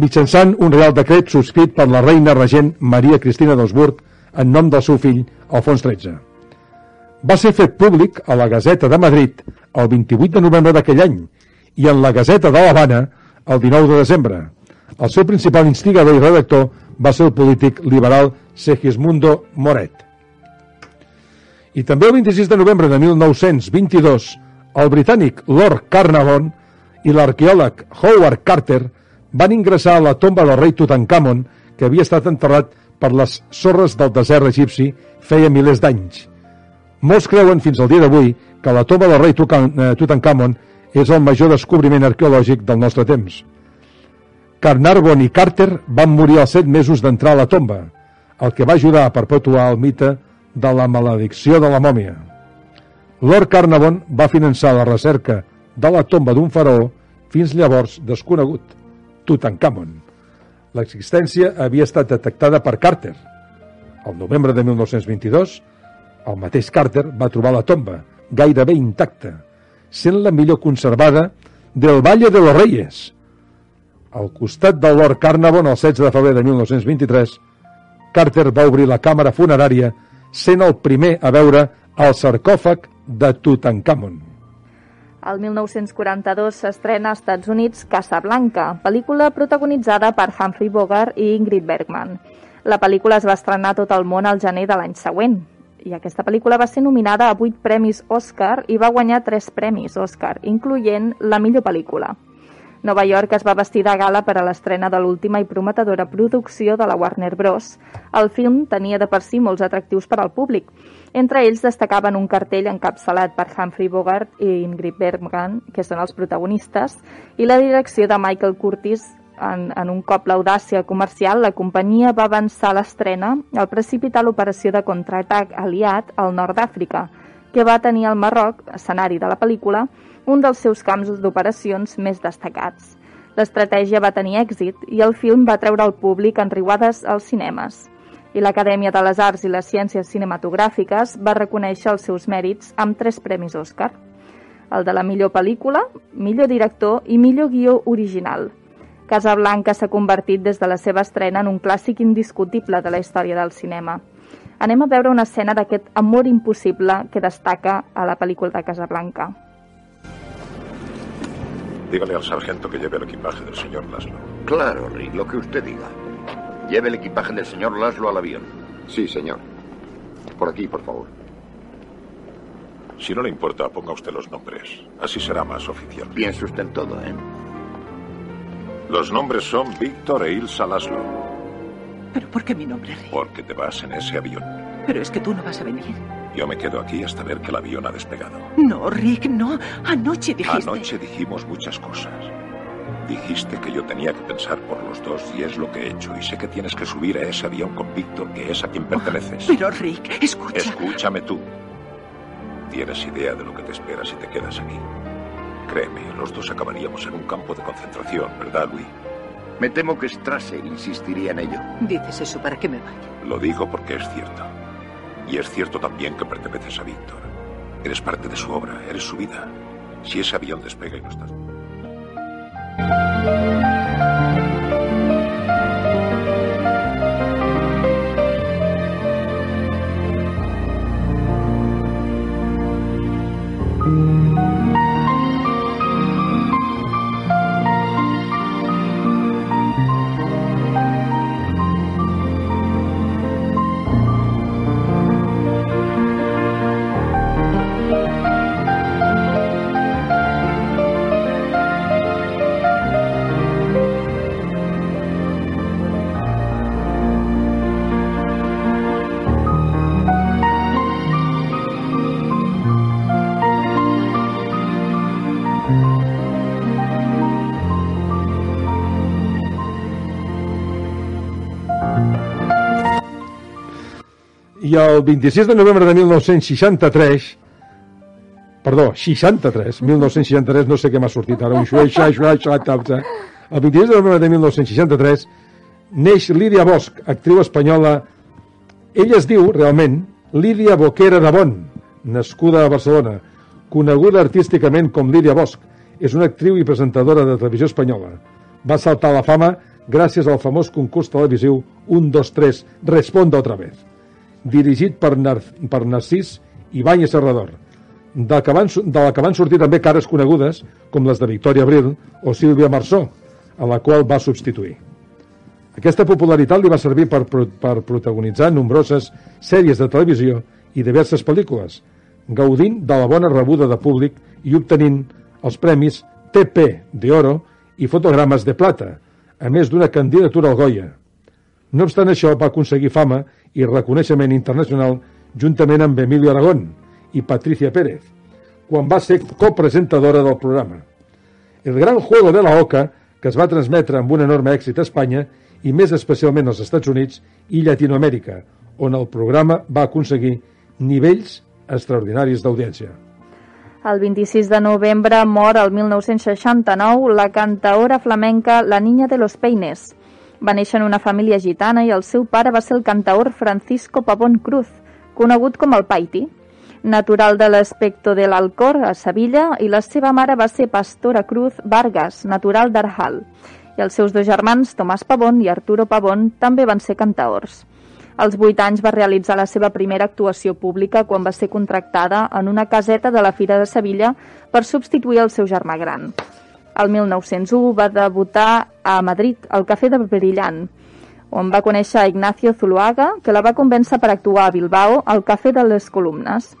mitjançant un real decret subscrit per la reina regent Maria Cristina d'Osburg en nom del seu fill, Alfons XIII. Va ser fet públic a la Gazeta de Madrid el 28 de novembre d'aquell any i en la Gazeta de l'Havana el 19 de desembre. El seu principal instigador i redactor va ser el polític liberal Segismundo Moret. I també el 26 de novembre de 1922, el britànic Lord Carnarvon i l'arqueòleg Howard Carter van ingressar a la tomba del rei Tutankhamon que havia estat enterrat per les sorres del desert egipci feia milers d'anys. Molts creuen fins al dia d'avui que la tomba del rei eh, Tutankhamon és el major descobriment arqueològic del nostre temps. Carnarvon i Carter van morir als set mesos d'entrar a la tomba, el que va ajudar a perpetuar el mite de la maledicció de la mòmia. Lord Carnarvon va finançar la recerca de la tomba d'un faraó fins llavors desconegut, Tutankhamon. L'existència havia estat detectada per Carter. El novembre de 1922, el mateix Carter va trobar la tomba, gairebé intacta, sent la millor conservada del Valle de los Reyes. Al costat de Lord Carnarvon, el 16 de febrer de 1923, Carter va obrir la càmera funerària sent el primer a veure el sarcòfag de Tutankhamon.
El 1942 s'estrena als Estats Units Casablanca, pel·lícula protagonitzada per Humphrey Bogart i Ingrid Bergman. La pel·lícula es va estrenar a tot el món al gener de l'any següent, i aquesta pel·lícula va ser nominada a 8 premis Oscar i va guanyar 3 premis Oscar, incloent la millor pel·lícula. Nova York es va vestir de gala per a l'estrena de l'última i prometedora producció de la Warner Bros. El film tenia de per si molts atractius per al públic. Entre ells destacaven un cartell encapçalat per Humphrey Bogart i Ingrid Bergman, que són els protagonistes, i la direcció de Michael Curtis en, en un cop l'audàcia comercial, la companyia va avançar l'estrena al precipitar l'operació de contraatac aliat al nord d'Àfrica, que va tenir al Marroc, escenari de la pel·lícula, un dels seus camps d'operacions més destacats. L'estratègia va tenir èxit i el film va treure el públic en riuades als cinemes. I l'Acadèmia de les Arts i les Ciències Cinematogràfiques va reconèixer els seus mèrits amb tres premis Oscar. El de la millor pel·lícula, millor director i millor guió original. Casablanca s'ha convertit des de la seva estrena en un clàssic indiscutible de la història del cinema. Anem a veure una escena d'aquest amor impossible que destaca a la pel·lícula de Casablanca.
Dígale al sargento que lleve el equipaje del señor Laszlo.
Claro, Rick, lo que usted diga. Lleve el equipaje del señor Laszlo al avión.
Sí, señor. Por aquí, por favor.
Si no le importa, ponga usted los nombres. Así será más oficial.
Piense usted en todo, ¿eh?
Los nombres son Víctor e Ilsa Laszlo.
¿Pero por qué mi nombre, Rick?
Porque te vas en ese avión.
Pero es que tú no vas a venir.
Yo me quedo aquí hasta ver que el avión ha despegado.
No, Rick, no. Anoche dijiste...
Anoche dijimos muchas cosas. Dijiste que yo tenía que pensar por los dos y es lo que he hecho. Y sé que tienes que subir a ese avión con Víctor, que es a quien perteneces.
Pero, Rick, escucha.
Escúchame tú. Tienes idea de lo que te espera si te quedas aquí. Créeme, los dos acabaríamos en un campo de concentración, ¿verdad, Louis?
Me temo que Strasser insistiría en ello.
Dices eso para que me vaya.
Lo digo porque es cierto. Y es cierto también que perteneces a Víctor. Eres parte de su obra, eres su vida. Si ese avión despega y no estás...
I el 26 de novembre de 1963, perdó, 63, 1963, no sé què m'ha sortit ara, un xuai, xuai, xuai, xuai, xuai, xuai. el 26 de novembre de 1963 neix Lídia Bosch, actriu espanyola. Ella es diu, realment, Lídia Boquera de Bon, nascuda a Barcelona, coneguda artísticament com Lídia Bosch. És una actriu i presentadora de televisió espanyola. Va saltar a la fama gràcies al famós concurs televisiu 1, 2, 3, Responda otra vez dirigit per, Nar per Narcís Ibáñez Serrador, de, que van, de la que van sortir també cares conegudes com les de Victòria Abril o Sílvia Marsó, a la qual va substituir. Aquesta popularitat li va servir per, per protagonitzar nombroses sèries de televisió i diverses pel·lícules, gaudint de la bona rebuda de públic i obtenint els premis TP d'Oro i Fotogrames de Plata, a més d'una candidatura al Goya. No obstant això, va aconseguir fama i reconeixement internacional juntament amb Emilio Aragón i Patricia Pérez, quan va ser copresentadora del programa. El Gran Juego de la Oca, que es va transmetre amb un enorme èxit a Espanya i més especialment als Estats Units i Llatinoamèrica, on el programa va aconseguir nivells extraordinaris d'audiència.
El 26 de novembre mor el 1969 la cantaora flamenca La Niña de los Peines. Va néixer en una família gitana i el seu pare va ser el cantaor Francisco Pavón Cruz, conegut com el Paiti, natural de l'Especto de l'Alcor, a Sevilla, i la seva mare va ser Pastora Cruz Vargas, natural d'Arjal. I els seus dos germans, Tomàs Pavón i Arturo Pavón, també van ser cantaors. Als 8 anys va realitzar la seva primera actuació pública quan va ser contractada en una caseta de la Fira de Sevilla per substituir el seu germà gran. El 1901 va debutar a Madrid, al Cafè de Brillant, on va conèixer Ignacio Zuluaga, que la va convèncer per actuar a Bilbao al Cafè de les Columnes.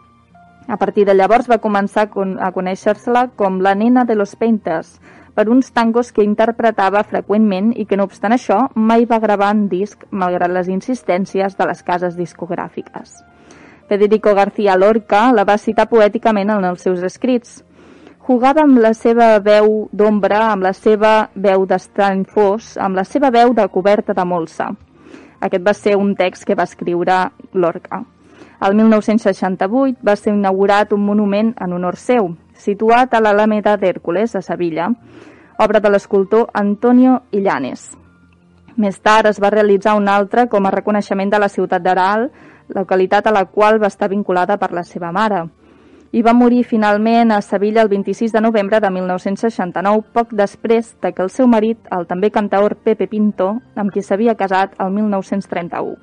A partir de llavors va començar a conèixer-se-la com la nena de los Painters, per uns tangos que interpretava freqüentment i que, no obstant això, mai va gravar en disc malgrat les insistències de les cases discogràfiques. Federico García Lorca la va citar poèticament en els seus escrits. Jugava amb la seva veu d'ombra, amb la seva veu d'estrany fos, amb la seva veu de coberta de molsa. Aquest va ser un text que va escriure Lorca. El 1968 va ser inaugurat un monument en honor seu, situat a l'Alameda d'Hèrcules, a Sevilla, obra de l'escultor Antonio Illanes. Més tard es va realitzar un altre com a reconeixement de la ciutat d'Aral, localitat a la qual va estar vinculada per la seva mare. I va morir finalment a Sevilla el 26 de novembre de 1969, poc després de que el seu marit, el també cantaor Pepe Pinto, amb qui s'havia casat el 1931.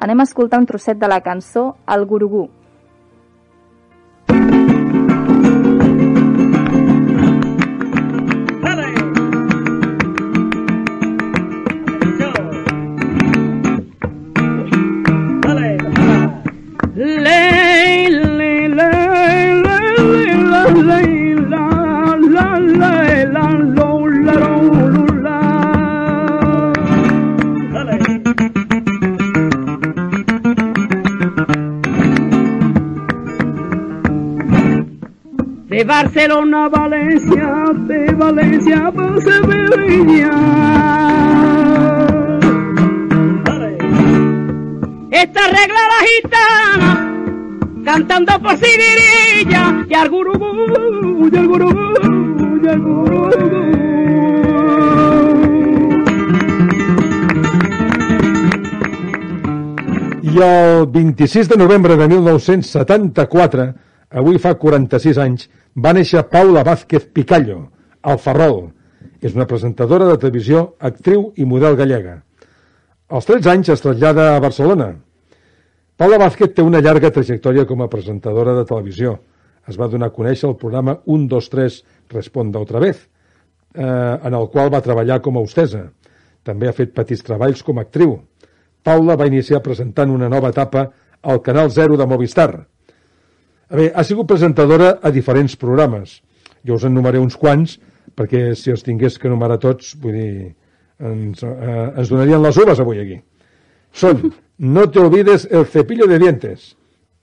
Anem a escoltar un trosset de la cançó El Gurugú.
De Barcelona a Valencia, de Valencia a Sevilla. Esta regla la gitana, cantando por Sibirilla, y al gurugú, y al gurugú, y al gurugú.
I el 26 de novembre de 1974, avui fa 46 anys, va néixer Paula Vázquez Picallo, al Ferrol. És una presentadora de televisió, actriu i model gallega. Als 13 anys es trasllada a Barcelona. Paula Vázquez té una llarga trajectòria com a presentadora de televisió. Es va donar a conèixer el programa 1, 2, 3, Responda otra vez, eh, en el qual va treballar com a hostesa. També ha fet petits treballs com a actriu. Paula va iniciar presentant una nova etapa al Canal 0 de Movistar. A bé, ha sigut presentadora a diferents programes. Jo us enumeré uns quants, perquè si els tingués que enumerar tots, vull dir, ens, eh, ens donarien les uves avui aquí. Són No te olvides el cepillo de dientes,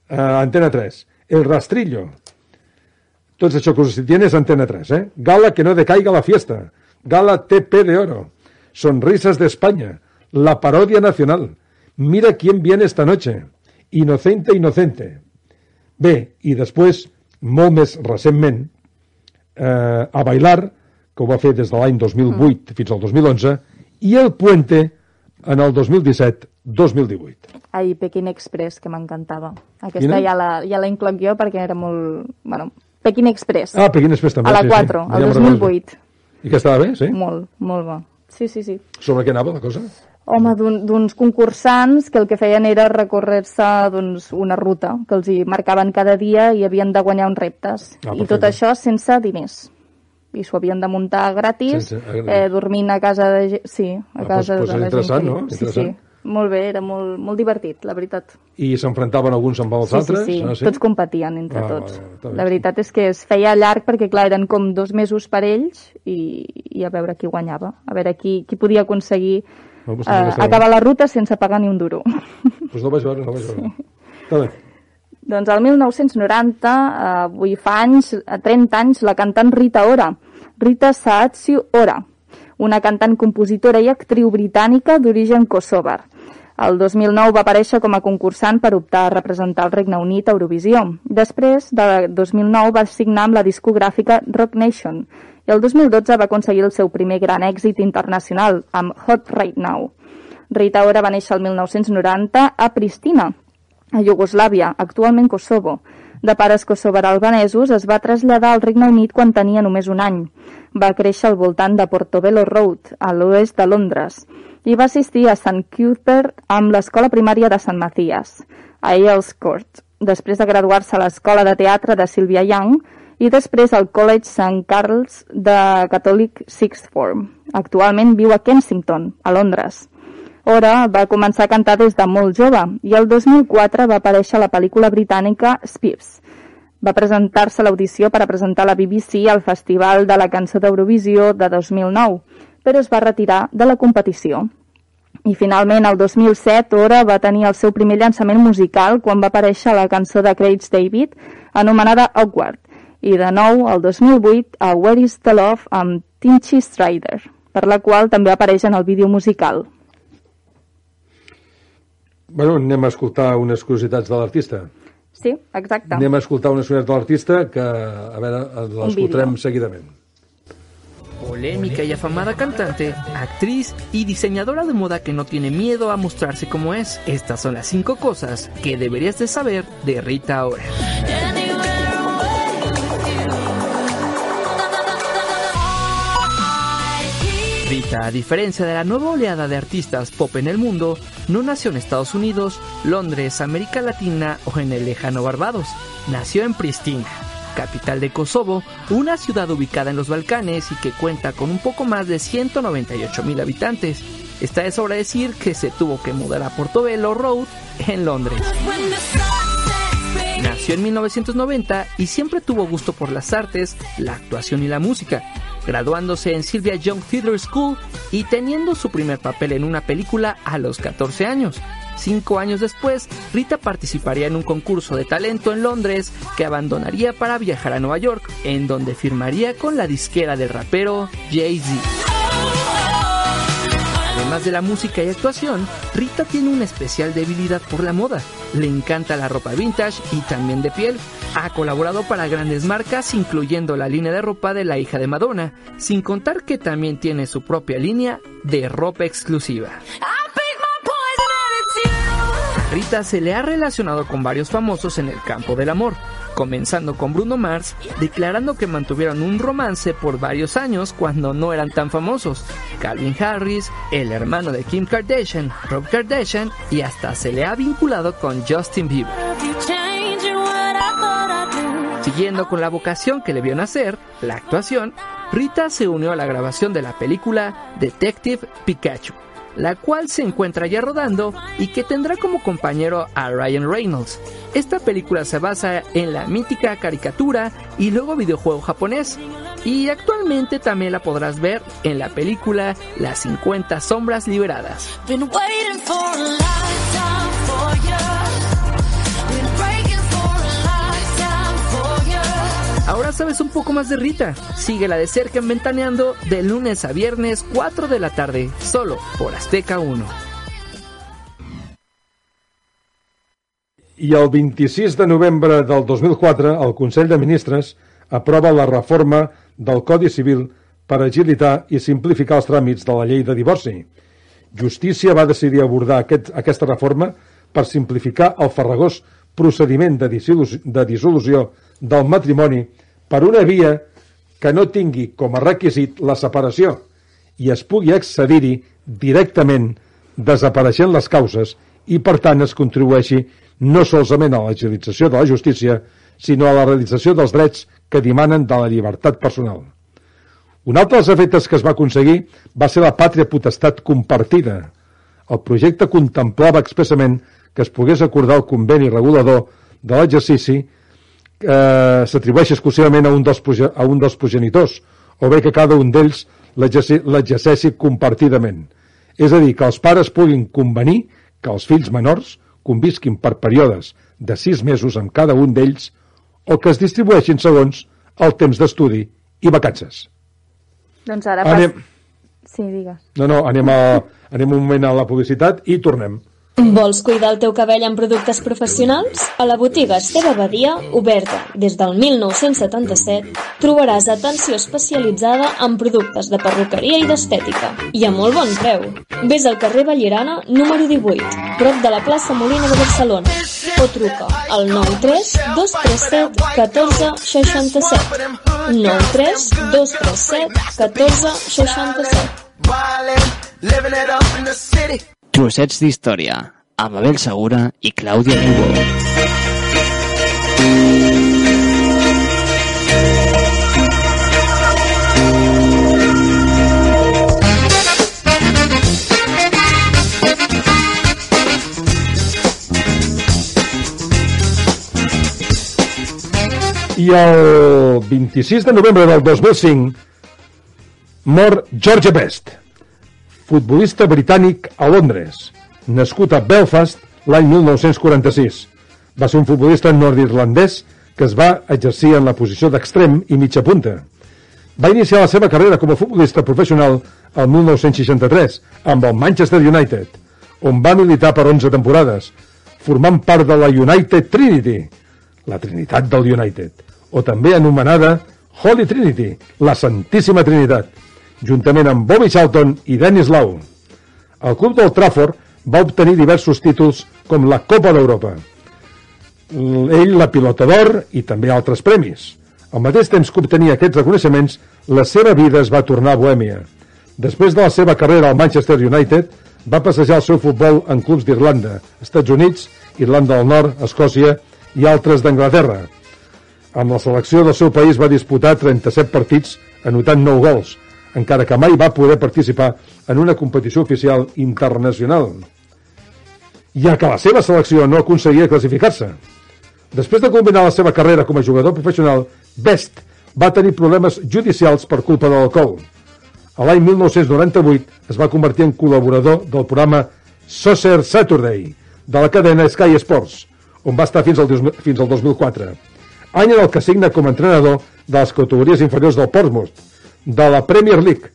eh, Antena 3, El rastrillo, això que us tienes Antena 3, eh? Gala que no decaiga la fiesta, Gala TP de oro, Sonrisas de España, La parodia nacional, Mira quién viene esta noche, Inocente, inocente. Bé, i després, molt més recentment, eh, a Bailar, que ho va fer des de l'any 2008 fins al 2011, i El Puente en el 2017-2018.
Ai, Pekin Express, que m'encantava. Aquesta
Quina?
ja la, ja la incloc jo perquè era molt... Bueno, Pekin Express.
Ah, Pequín Express també.
A la
sí,
4,
sí.
el
Ja me'n recordo.
2008.
I que estava bé, sí?
Molt, molt bo. Sí, sí, sí.
Sobre què anava la cosa?
Home, d'un- d'uns concursants que el que feien era recórrer-se doncs, una ruta que els hi marcaven cada dia i havien de guanyar uns reptes.
Ah,
I tot això sense diners. I s'ho havien de muntar gratis,
Sense- ah,
eh, dormint a casa de gent... Sí, a
Ah,
casa
doncs- doncs
de la
és interessant,
gent.
no?
Sí, sí. Molt bé, era molt, molt divertit, la veritat.
I s'enfrontaven alguns amb els
Sí,
altres?
sí, sí.
Ah,
Tots competien entre
Ah,
tots.
bé.
La veritat és que es feia llarg perquè, clar, eren com dos mesos per ells i, i a veure qui guanyava, a veure qui, qui podia aconseguir
No, vostè
eh, acabar la ruta sense pagar ni un duro.
Pues no vaig veure, no vaig veure. Està bé.
Doncs el 1990, eh, avui fa anys, eh, 30 anys, la cantant Rita Ora, Rita Saatsi Ora, una cantant, compositora i actriu britànica d'origen kosovar. El 2009 va aparèixer com a concursant per optar a representar el Regne Unit a Eurovisió. Després de 2009 va signar amb la discogràfica Rock Nation i el 2012 va aconseguir el seu primer gran èxit internacional amb Hot Right Now. Rita Ora va néixer el 1990 a Pristina, a Iugoslàvia, actualment Kosovo. De pares kosovar-albanesos, es va traslladar al Regne Unit quan tenia només un any. Va créixer al voltant de Portobello Road, a l'oest de Londres, i va assistir a St. Cuthbert amb l'escola primària de Sant Matthias, a Earls Court, després de graduar-se a l'escola de teatre de Sylvia Young i després al College St. Carl's de Catholic Sixth Form. Actualment viu a Kensington, a Londres. Ora va començar a cantar des de molt jove i el 2004 va aparèixer a la pel·lícula britànica Spips. Va presentar-se a l'audició per a presentar la BBC al Festival de la Cançó d'Eurovisió de 2009, però es va retirar de la competició. I finalment, el 2007, Ora va tenir el seu primer llançament musical quan va aparèixer la cançó de Craig David, anomenada Awkward, i de nou, el 2008, a Where is the Love amb Tinchy Strider, per la qual també apareix en el vídeo musical.
Bueno, anem a escoltar unes curiositats de l'artista.
Sí, exacte.
Anem a escoltar unes curiositats de l'artista que, a veure, l'escoltarem seguidament.
Polémica y afamada cantante, actriz y diseñadora de moda que no tiene miedo a mostrarse como es. Estas son las cinco cosas que deberías de saber de Rita Ora. Rita, a diferencia de la nueva oleada de artistas pop en el mundo, no nació en Estados Unidos, Londres, América Latina o en el lejano Barbados. Nació en Pristina, capital de Kosovo, una ciudad ubicada en los Balcanes y que cuenta con un poco más de 198 mil habitantes. Está de sobra decir que se tuvo que mudar a Portobello Road en Londres. Nació en 1990 y siempre tuvo gusto por las artes, la actuación y la música, graduándose en Sylvia Young Theatre School y teniendo su primer papel en una película a los 14 años. Cinco años después, Rita participaría en un concurso de talento en Londres que abandonaría para viajar a Nueva York, en donde firmaría con la disquera del rapero Jay-Z. Además de la música y actuación, Rita tiene una especial debilidad por la moda. Le encanta la ropa vintage y también de piel. Ha colaborado para grandes marcas, incluyendo la línea de ropa de la hija de Madonna, sin contar que también tiene su propia línea de ropa exclusiva. Rita se le ha relacionado con varios famosos en el campo del amor, comenzando con Bruno Mars, declarando que mantuvieron un romance por varios años cuando no eran tan famosos, Calvin Harris, el hermano de Kim Kardashian, Rob Kardashian y hasta se le ha vinculado con Justin Bieber. Siguiendo con la vocación que le vio nacer, la actuación, Rita se unió a la grabación de la película Detective Pikachu, la cual se encuentra ya rodando y que tendrá como compañero a Ryan Reynolds. Esta película se basa en la mítica caricatura y luego videojuego japonés, y actualmente también la podrás ver en la película Las 50 sombras liberadas. Ahora sabes un poco más de Rita. Síguela de cerca en Ventaneando de lunes a viernes 4 de la tarde, solo por Azteca 1.
I el 26 de novembre del 2004, el Consell de Ministres aprova la reforma del Codi Civil per agilitar i simplificar els tràmits de la llei de divorci. Justícia va decidir abordar aquest, aquesta reforma per simplificar el farragós procediment de dissolució, de dissolució del matrimoni per una via que no tingui com a requisit la separació i es pugui accedir-hi directament desapareixent les causes i per tant es contribueixi no solament a l'agilització de la justícia, sinó a la realització dels drets que dimanen de la llibertat personal. Un altre dels efectes que es va aconseguir va ser la pàtria potestat compartida. El projecte contemplava expressament que es pogués acordar el conveni regulador de l'exercici eh, s'atribueix exclusivament a un, dels, a un dels progenitors, o bé que cada un d'ells l'exerceixi compartidament. És a dir, que els pares puguin convenir que els fills menors convisquin per períodes de sis mesos amb cada un d'ells o que es distribueixin segons el temps d'estudi i vacances.
Doncs ara...
Anem,
Sí, digues.
no, no, anem, a, anem un moment a la publicitat i tornem.
Vols cuidar el teu cabell amb productes professionals? A la botiga Esteve Badia, oberta des del 1977, trobaràs atenció especialitzada en productes de perruqueria i d'estètica. I a molt bon preu. Vés al carrer Vallirana, número 18, prop de la plaça Molina de Barcelona. O truca al 93 237 14 67. 93 237 14 67.
Wildin', living it up in the city.
Trossets d'història, amb Abel Segura i Clàudia Niubó.
I el 26 de novembre del 2005 mor George Best, futbolista britànic a Londres, nascut a Belfast l'any 1946. Va ser un futbolista nord-irlandès que es va exercir en la posició d'extrem i mitja punta. Va iniciar la seva carrera com a futbolista professional el 1963 amb el Manchester United, on va militar per 11 temporades, formant part de la United Trinity, la Trinitat del United, o també anomenada Holy Trinity, la Santíssima Trinitat, juntament amb Bobby Charlton i Dennis Lau. El club del Trafford va obtenir diversos títols com la Copa d'Europa. Ell la pilota d'or i també altres premis. Al mateix temps que obtenia aquests reconeixements, la seva vida es va tornar a Bohèmia. Després de la seva carrera al Manchester United, va passejar el seu futbol en clubs d'Irlanda, Estats Units, Irlanda del Nord, Escòcia i altres d'Anglaterra. Amb la selecció del seu país va disputar 37 partits, anotant 9 gols, encara que mai va poder participar en una competició oficial internacional, ja que la seva selecció no aconseguia classificar-se. Després de culminar la seva carrera com a jugador professional, Best va tenir problemes judicials per culpa de l'alcohol. A l'any 1998 es va convertir en col·laborador del programa Saucer Saturday de la cadena Sky Sports, on va estar fins al, fins al 2004. Any en el que signa com a entrenador de les categories inferiors del Portsmouth, de la Premier League,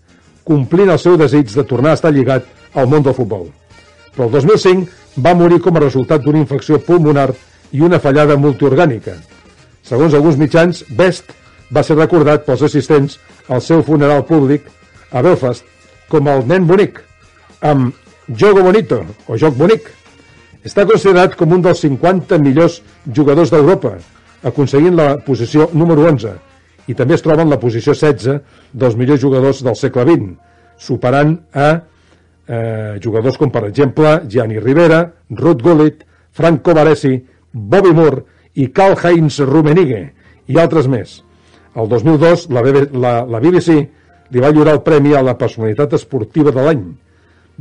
complint el seu desig de tornar a estar lligat al món del futbol. Però el 2005 va morir com a resultat d'una infecció pulmonar i una fallada multiorgànica. Segons alguns mitjans, Best va ser recordat pels assistents al seu funeral públic a Belfast com el nen bonic, amb Jogo Bonito, o Joc Bonic. Està considerat com un dels 50 millors jugadors d'Europa, aconseguint la posició número 11, i també es troba en la posició 16 dels millors jugadors del segle XX, superant a eh, jugadors com, per exemple, Gianni Rivera, Ruth Gullit, Franco Baresi, Bobby Moore i Karl-Heinz Rummenigge, i altres més. El 2002, la, BB, la, la BBC li va lliurar el premi a la personalitat esportiva de l'any.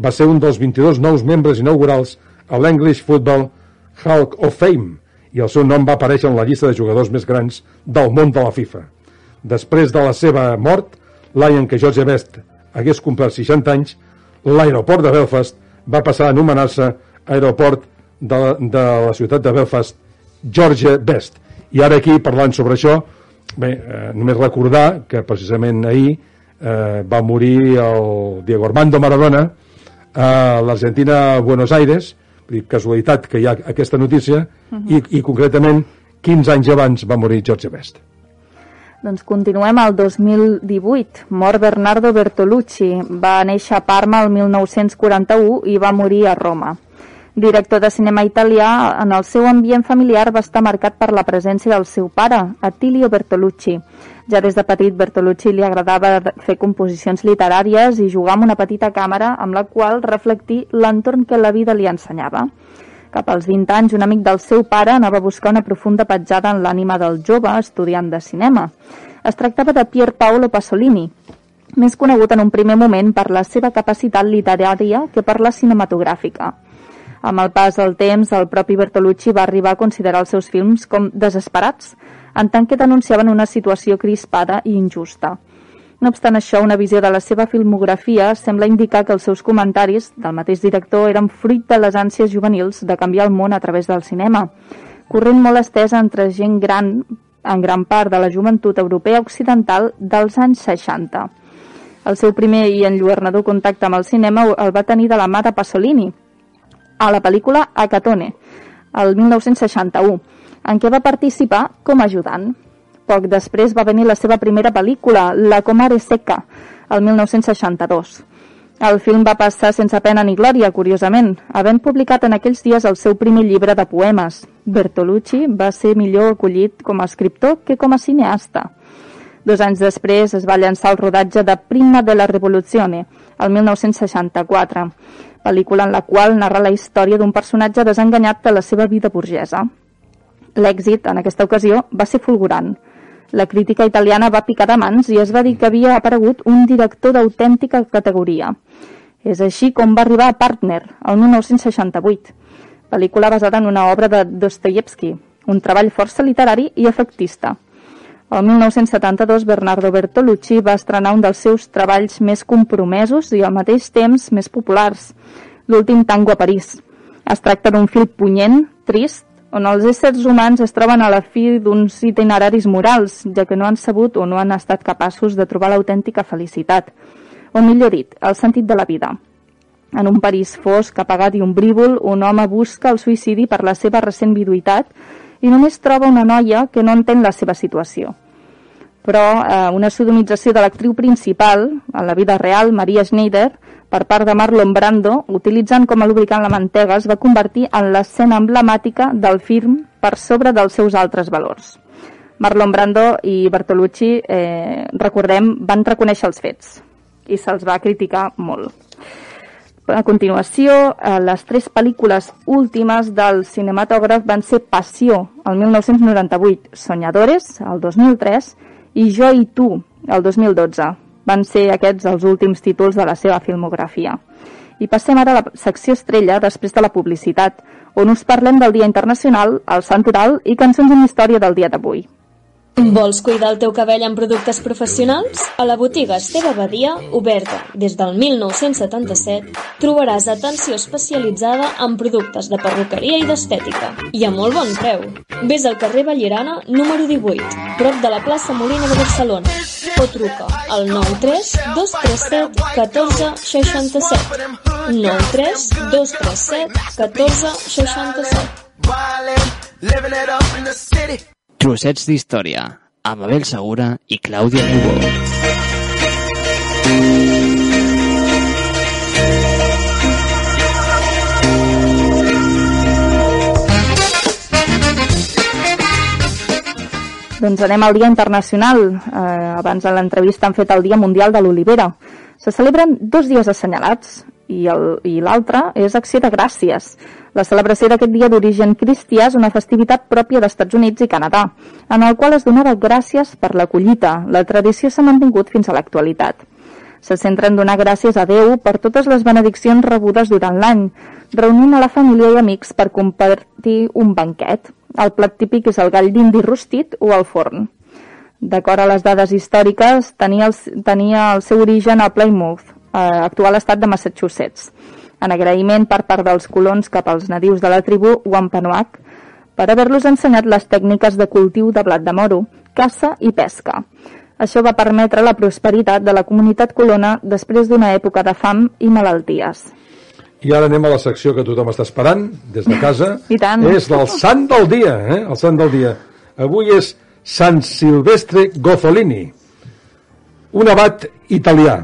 Va ser un dels 22 nous membres inaugurals a l'English Football Hall of Fame i el seu nom va aparèixer en la llista de jugadors més grans del món de la FIFA. Després de la seva mort, l'any en què George Best hagués complert 60 anys, l'aeroport de Belfast va passar a anomenar-se aeroport de, la- de la ciutat de Belfast George Best. I ara aquí, parlant sobre això, bé, eh, només recordar que precisament ahir eh, va morir el Diego Armando Maradona a l'Argentina Buenos Aires, casualitat que hi ha aquesta notícia, i, i concretament 15 anys abans va morir George Best.
Doncs continuem al 2018. Mor Bernardo Bertolucci. Va néixer a Parma el 1941 i va morir a Roma. Director de cinema italià, en el seu ambient familiar va estar marcat per la presència del seu pare, Attilio Bertolucci. Ja des de petit, Bertolucci li agradava fer composicions literàries i jugar amb una petita càmera amb la qual reflectir l'entorn que la vida li ensenyava. Cap als 20 anys, un amic del seu pare anava a buscar una profunda petjada en l'ànima del jove estudiant de cinema. Es tractava de Pier Paolo Pasolini, més conegut en un primer moment per la seva capacitat literària que per la cinematogràfica. Amb el pas del temps, el propi Bertolucci va arribar a considerar els seus films com desesperats, en tant que denunciaven una situació crispada i injusta. No obstant això, una visió de la seva filmografia sembla indicar que els seus comentaris del mateix director eren fruit de les ànsies juvenils de canviar el món a través del cinema, corrent molt estesa entre gent gran, en gran part de la joventut europea occidental dels anys 60. El seu primer i enlluernador contacte amb el cinema el va tenir de la mà de Pasolini, a la pel·lícula Acatone, el 1961, en què va participar com a ajudant. Poc després va venir la seva primera pel·lícula, La Comare Seca, el 1962. El film va passar sense pena ni glòria, curiosament, havent publicat en aquells dies el seu primer llibre de poemes. Bertolucci va ser millor acollit com a escriptor que com a cineasta. Dos anys després es va llançar el rodatge de Prima de la Revoluzione, el 1964, pel·lícula en la qual narra la història d'un personatge desenganyat de la seva vida burgesa. L'èxit, en aquesta ocasió, va ser fulgurant. La crítica italiana va picar de mans i es va dir que havia aparegut un director d'autèntica categoria. És així com va arribar a Partner, el 1968, pel·lícula basada en una obra de Dostoyevsky, un treball força literari i efectista. El 1972, Bernardo Bertolucci va estrenar un dels seus treballs més compromesos i al mateix temps més populars, l'últim tango a París. Es tracta d'un fil punyent, trist, on els éssers humans es troben a la fi d'uns itineraris morals, ja que no han sabut o no han estat capaços de trobar l'autèntica felicitat, o millor dit, el sentit de la vida. En un París fosc, apagat i ombrívol, un home busca el suïcidi per la seva recent viduïtat i només troba una noia que no entén la seva situació. Però eh, una sodomització de l'actriu principal, en la vida real, Maria Schneider, per part de Marlon Brando, utilitzant com a lubricant la mantega, es va convertir en l'escena emblemàtica del film per sobre dels seus altres valors. Marlon Brando i Bertolucci, eh, recordem, van reconèixer els fets i se'ls va criticar molt. A continuació, eh, les tres pel·lícules últimes del cinematògraf van ser Passió, el 1998, Soñadores, el 2003, i Jo i tu, el 2012. Van ser aquests els últims títols de la seva filmografia. I passem ara a la secció estrella després de la publicitat, on us parlem del Dia Internacional, el Sant Oral i cançons amb història del dia d'avui.
Vols cuidar el teu cabell amb productes professionals? A la botiga Esteve Badia, oberta des del 1977, trobaràs atenció especialitzada en productes de perruqueria i d'estètica. I a molt bon preu. Vés al carrer Vallirana, número 18, prop de la plaça Molina de Barcelona. O truca al 93 237 14 67. 93 237 14 67.
Living it up in the city.
Trossets d'història, amb Abel Segura i Clàudia Ribó.
Doncs anem al Dia Internacional. Eh, abans de l'entrevista han fet el Dia Mundial de l'Olivera. Se celebren dos dies assenyalats i l'altre és Acció de Gràcies. La celebració d'aquest dia d'origen cristià és una festivitat pròpia d'Estats Units i Canadà, en el qual es donava gràcies per la collita. La tradició s'ha mantingut fins a l'actualitat. Se centra en donar gràcies a Déu per totes les benediccions rebudes durant l'any, reunint a la família i amics per compartir un banquet. El plat típic és el gall d'indi rostit o al forn. D'acord a les dades històriques, tenia el, tenia el seu origen a Plymouth, eh, actual estat de Massachusetts, en agraïment per part dels colons cap als nadius de la tribu Wampanoag per haver-los ensenyat les tècniques de cultiu de blat de moro, caça i pesca. Això va permetre la prosperitat de la comunitat colona després d'una època de fam i malalties.
I ara anem a la secció que tothom està esperant, des de casa.
I tant.
És del sant del dia, eh? El sant del dia. Avui és Sant Silvestre Gozzolini, un abat italià.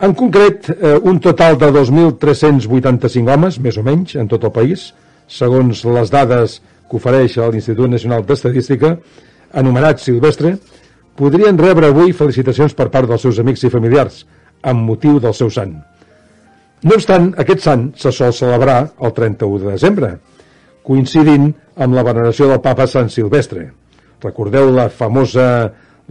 En concret, eh, un total de 2.385 homes, més o menys, en tot el país, segons les dades que ofereix l'Institut Nacional d'Estadística, anomenat Silvestre, podrien rebre avui felicitacions per part dels seus amics i familiars, amb motiu del seu sant. No obstant, aquest sant se sol celebrar el 31 de desembre, coincidint amb la veneració del papa Sant Silvestre. Recordeu la famosa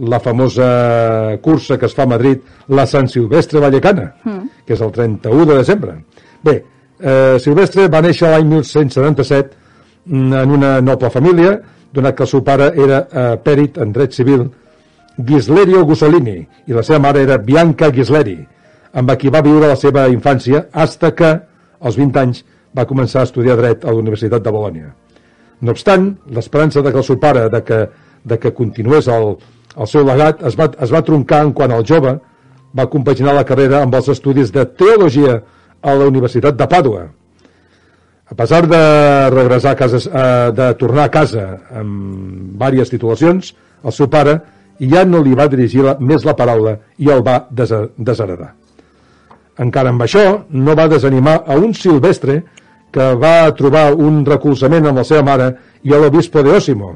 la famosa cursa que es fa a Madrid, la Sant Silvestre Vallecana,
Mm.
que és el 31 de desembre. Bé, eh, Silvestre va néixer l'any 1177 mm, en una noble família, donat que el seu pare era eh, pèrit en dret civil Ghislerio Gussolini i la seva mare era Bianca Ghisleri, amb qui va viure la seva infància hasta que, als 20 anys, va començar a estudiar dret a la Universitat de Bolònia. No obstant, l'esperança de que el seu pare de que, de que continués el, el seu legat es va, es va troncar en quan el jove va compaginar la carrera amb els estudis de teologia a la Universitat de Pàdua. A pesar de regressar a casa, eh, de tornar a casa amb diverses titulacions, el seu pare ja no li va dirigir la, més la paraula i el va desheredar. Encara amb això, no va desanimar a un silvestre que va trobar un recolzament amb la seva mare i a l'obispo de Osimo,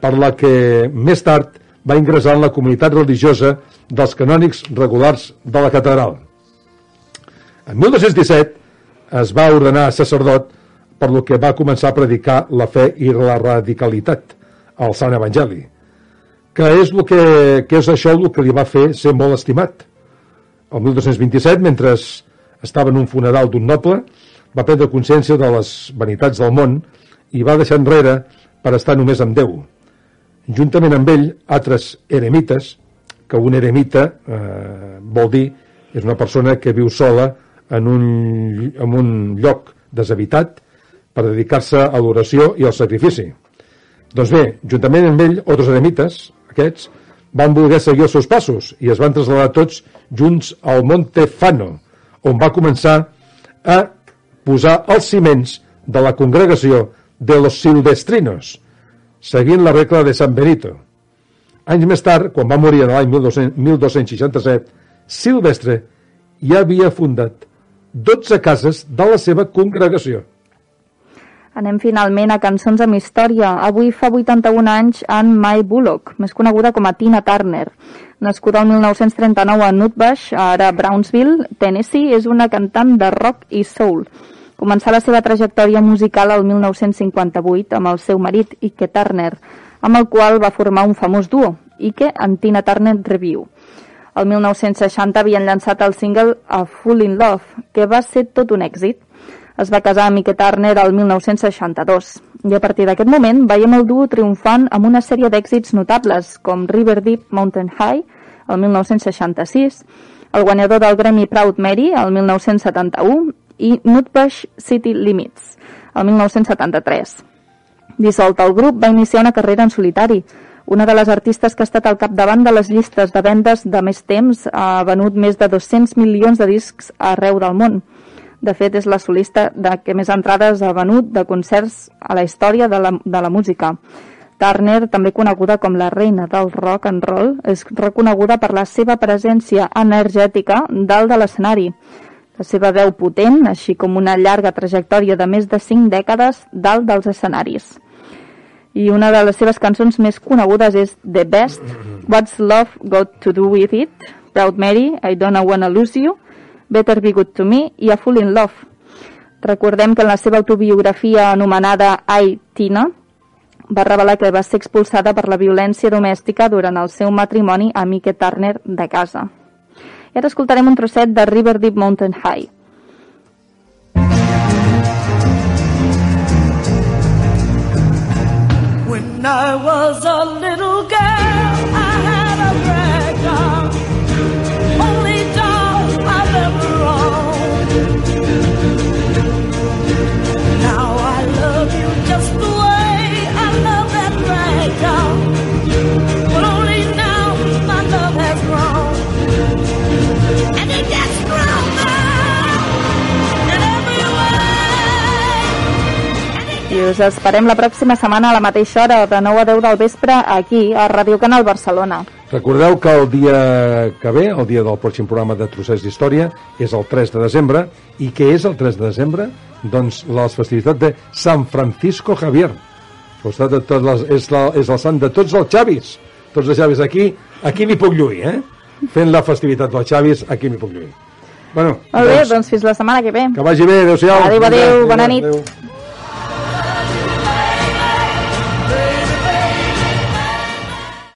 per la que més tard va ingressar en la comunitat religiosa dels canònics regulars de la catedral. En 1217 es va ordenar sacerdot per lo que va començar a predicar la fe i la radicalitat al Sant Evangeli, que és, lo que, que és això el que li va fer ser molt estimat. El 1227, mentre estava en un funeral d'un noble, va prendre consciència de les vanitats del món i va deixar enrere per estar només amb Déu. Juntament amb ell, altres eremites, que un eremita eh, vol dir és una persona que viu sola en un, en un lloc deshabitat per dedicar-se a l'oració i al sacrifici. Doncs bé, juntament amb ell, altres eremites, aquests, van voler seguir els seus passos i es van traslladar tots junts al Monte Fano, on va començar a posar els ciments de la congregació de los Silvestrinos, seguint la regla de San Benito. Anys més tard, quan va morir en l'any 1267, Silvestre ja havia fundat 12 cases de la seva congregació.
Anem finalment a Cançons amb Història. Avui fa 81 anys Anne May Bullock, més coneguda com a Tina Turner. Nascuda el 1939 a Nutbush, ara Brownsville, Tennessee, és una cantant de rock i soul. Començà la seva trajectòria musical el 1958 amb el seu marit, Ike Turner, amb el qual va formar un famós duo, Ike and Tina Turner Review. El 1960 havien llançat el single A Full in Love, que va ser tot un èxit. Es va casar amb Ike Turner el 1962 i a partir d'aquest moment veiem el duo triomfant amb una sèrie d'èxits notables com River Deep Mountain High el 1966, el guanyador del Grammy Proud Mary el 1971 i Nutbush City Limits el 1973. Dissolt el grup, va iniciar una carrera en solitari. Una de les artistes que ha estat al capdavant de les llistes de vendes de més temps ha venut més de 200 milions de discs arreu del món. De fet, és la solista de que més entrades ha venut de concerts a la història de la, de la música. Turner, també coneguda com la reina del rock and roll, és reconeguda per la seva presència energètica dalt de l'escenari. La seva veu potent, així com una llarga trajectòria de més de 5 dècades dalt dels escenaris. I una de les seves cançons més conegudes és The Best, What's Love Got to Do With It, Proud Mary, I Don't Wanna Lose You, Better Be Good to Me i A Full in Love. Recordem que en la seva autobiografia anomenada I, Tina, va revelar que va ser expulsada per la violència domèstica durant el seu matrimoni amb Ike Turner de casa. I ara escoltarem un trosset de River Deep Mountain High.
When I was a little I
us esperem la pròxima setmana a la mateixa hora, de 9 a 10 del vespre, aquí, a Ràdio Canal Barcelona.
Recordeu que el dia que ve, el dia del pròxim programa de Trossets d'Història, és el 3 de desembre. I què és el 3 de desembre? Doncs les festivitats de San Francisco Javier. De les, és, la, és el sant de tots els Xavis. Tots els Xavis aquí, aquí m'hi puc lluir, eh? Fent la festivitat dels Xavis, aquí m'hi puc lluir. Bueno,
Molt bé, doncs fins la setmana que ve.
que vagi bé, adéu-siau.
Adéu, adéu, bona nit.
Adéu.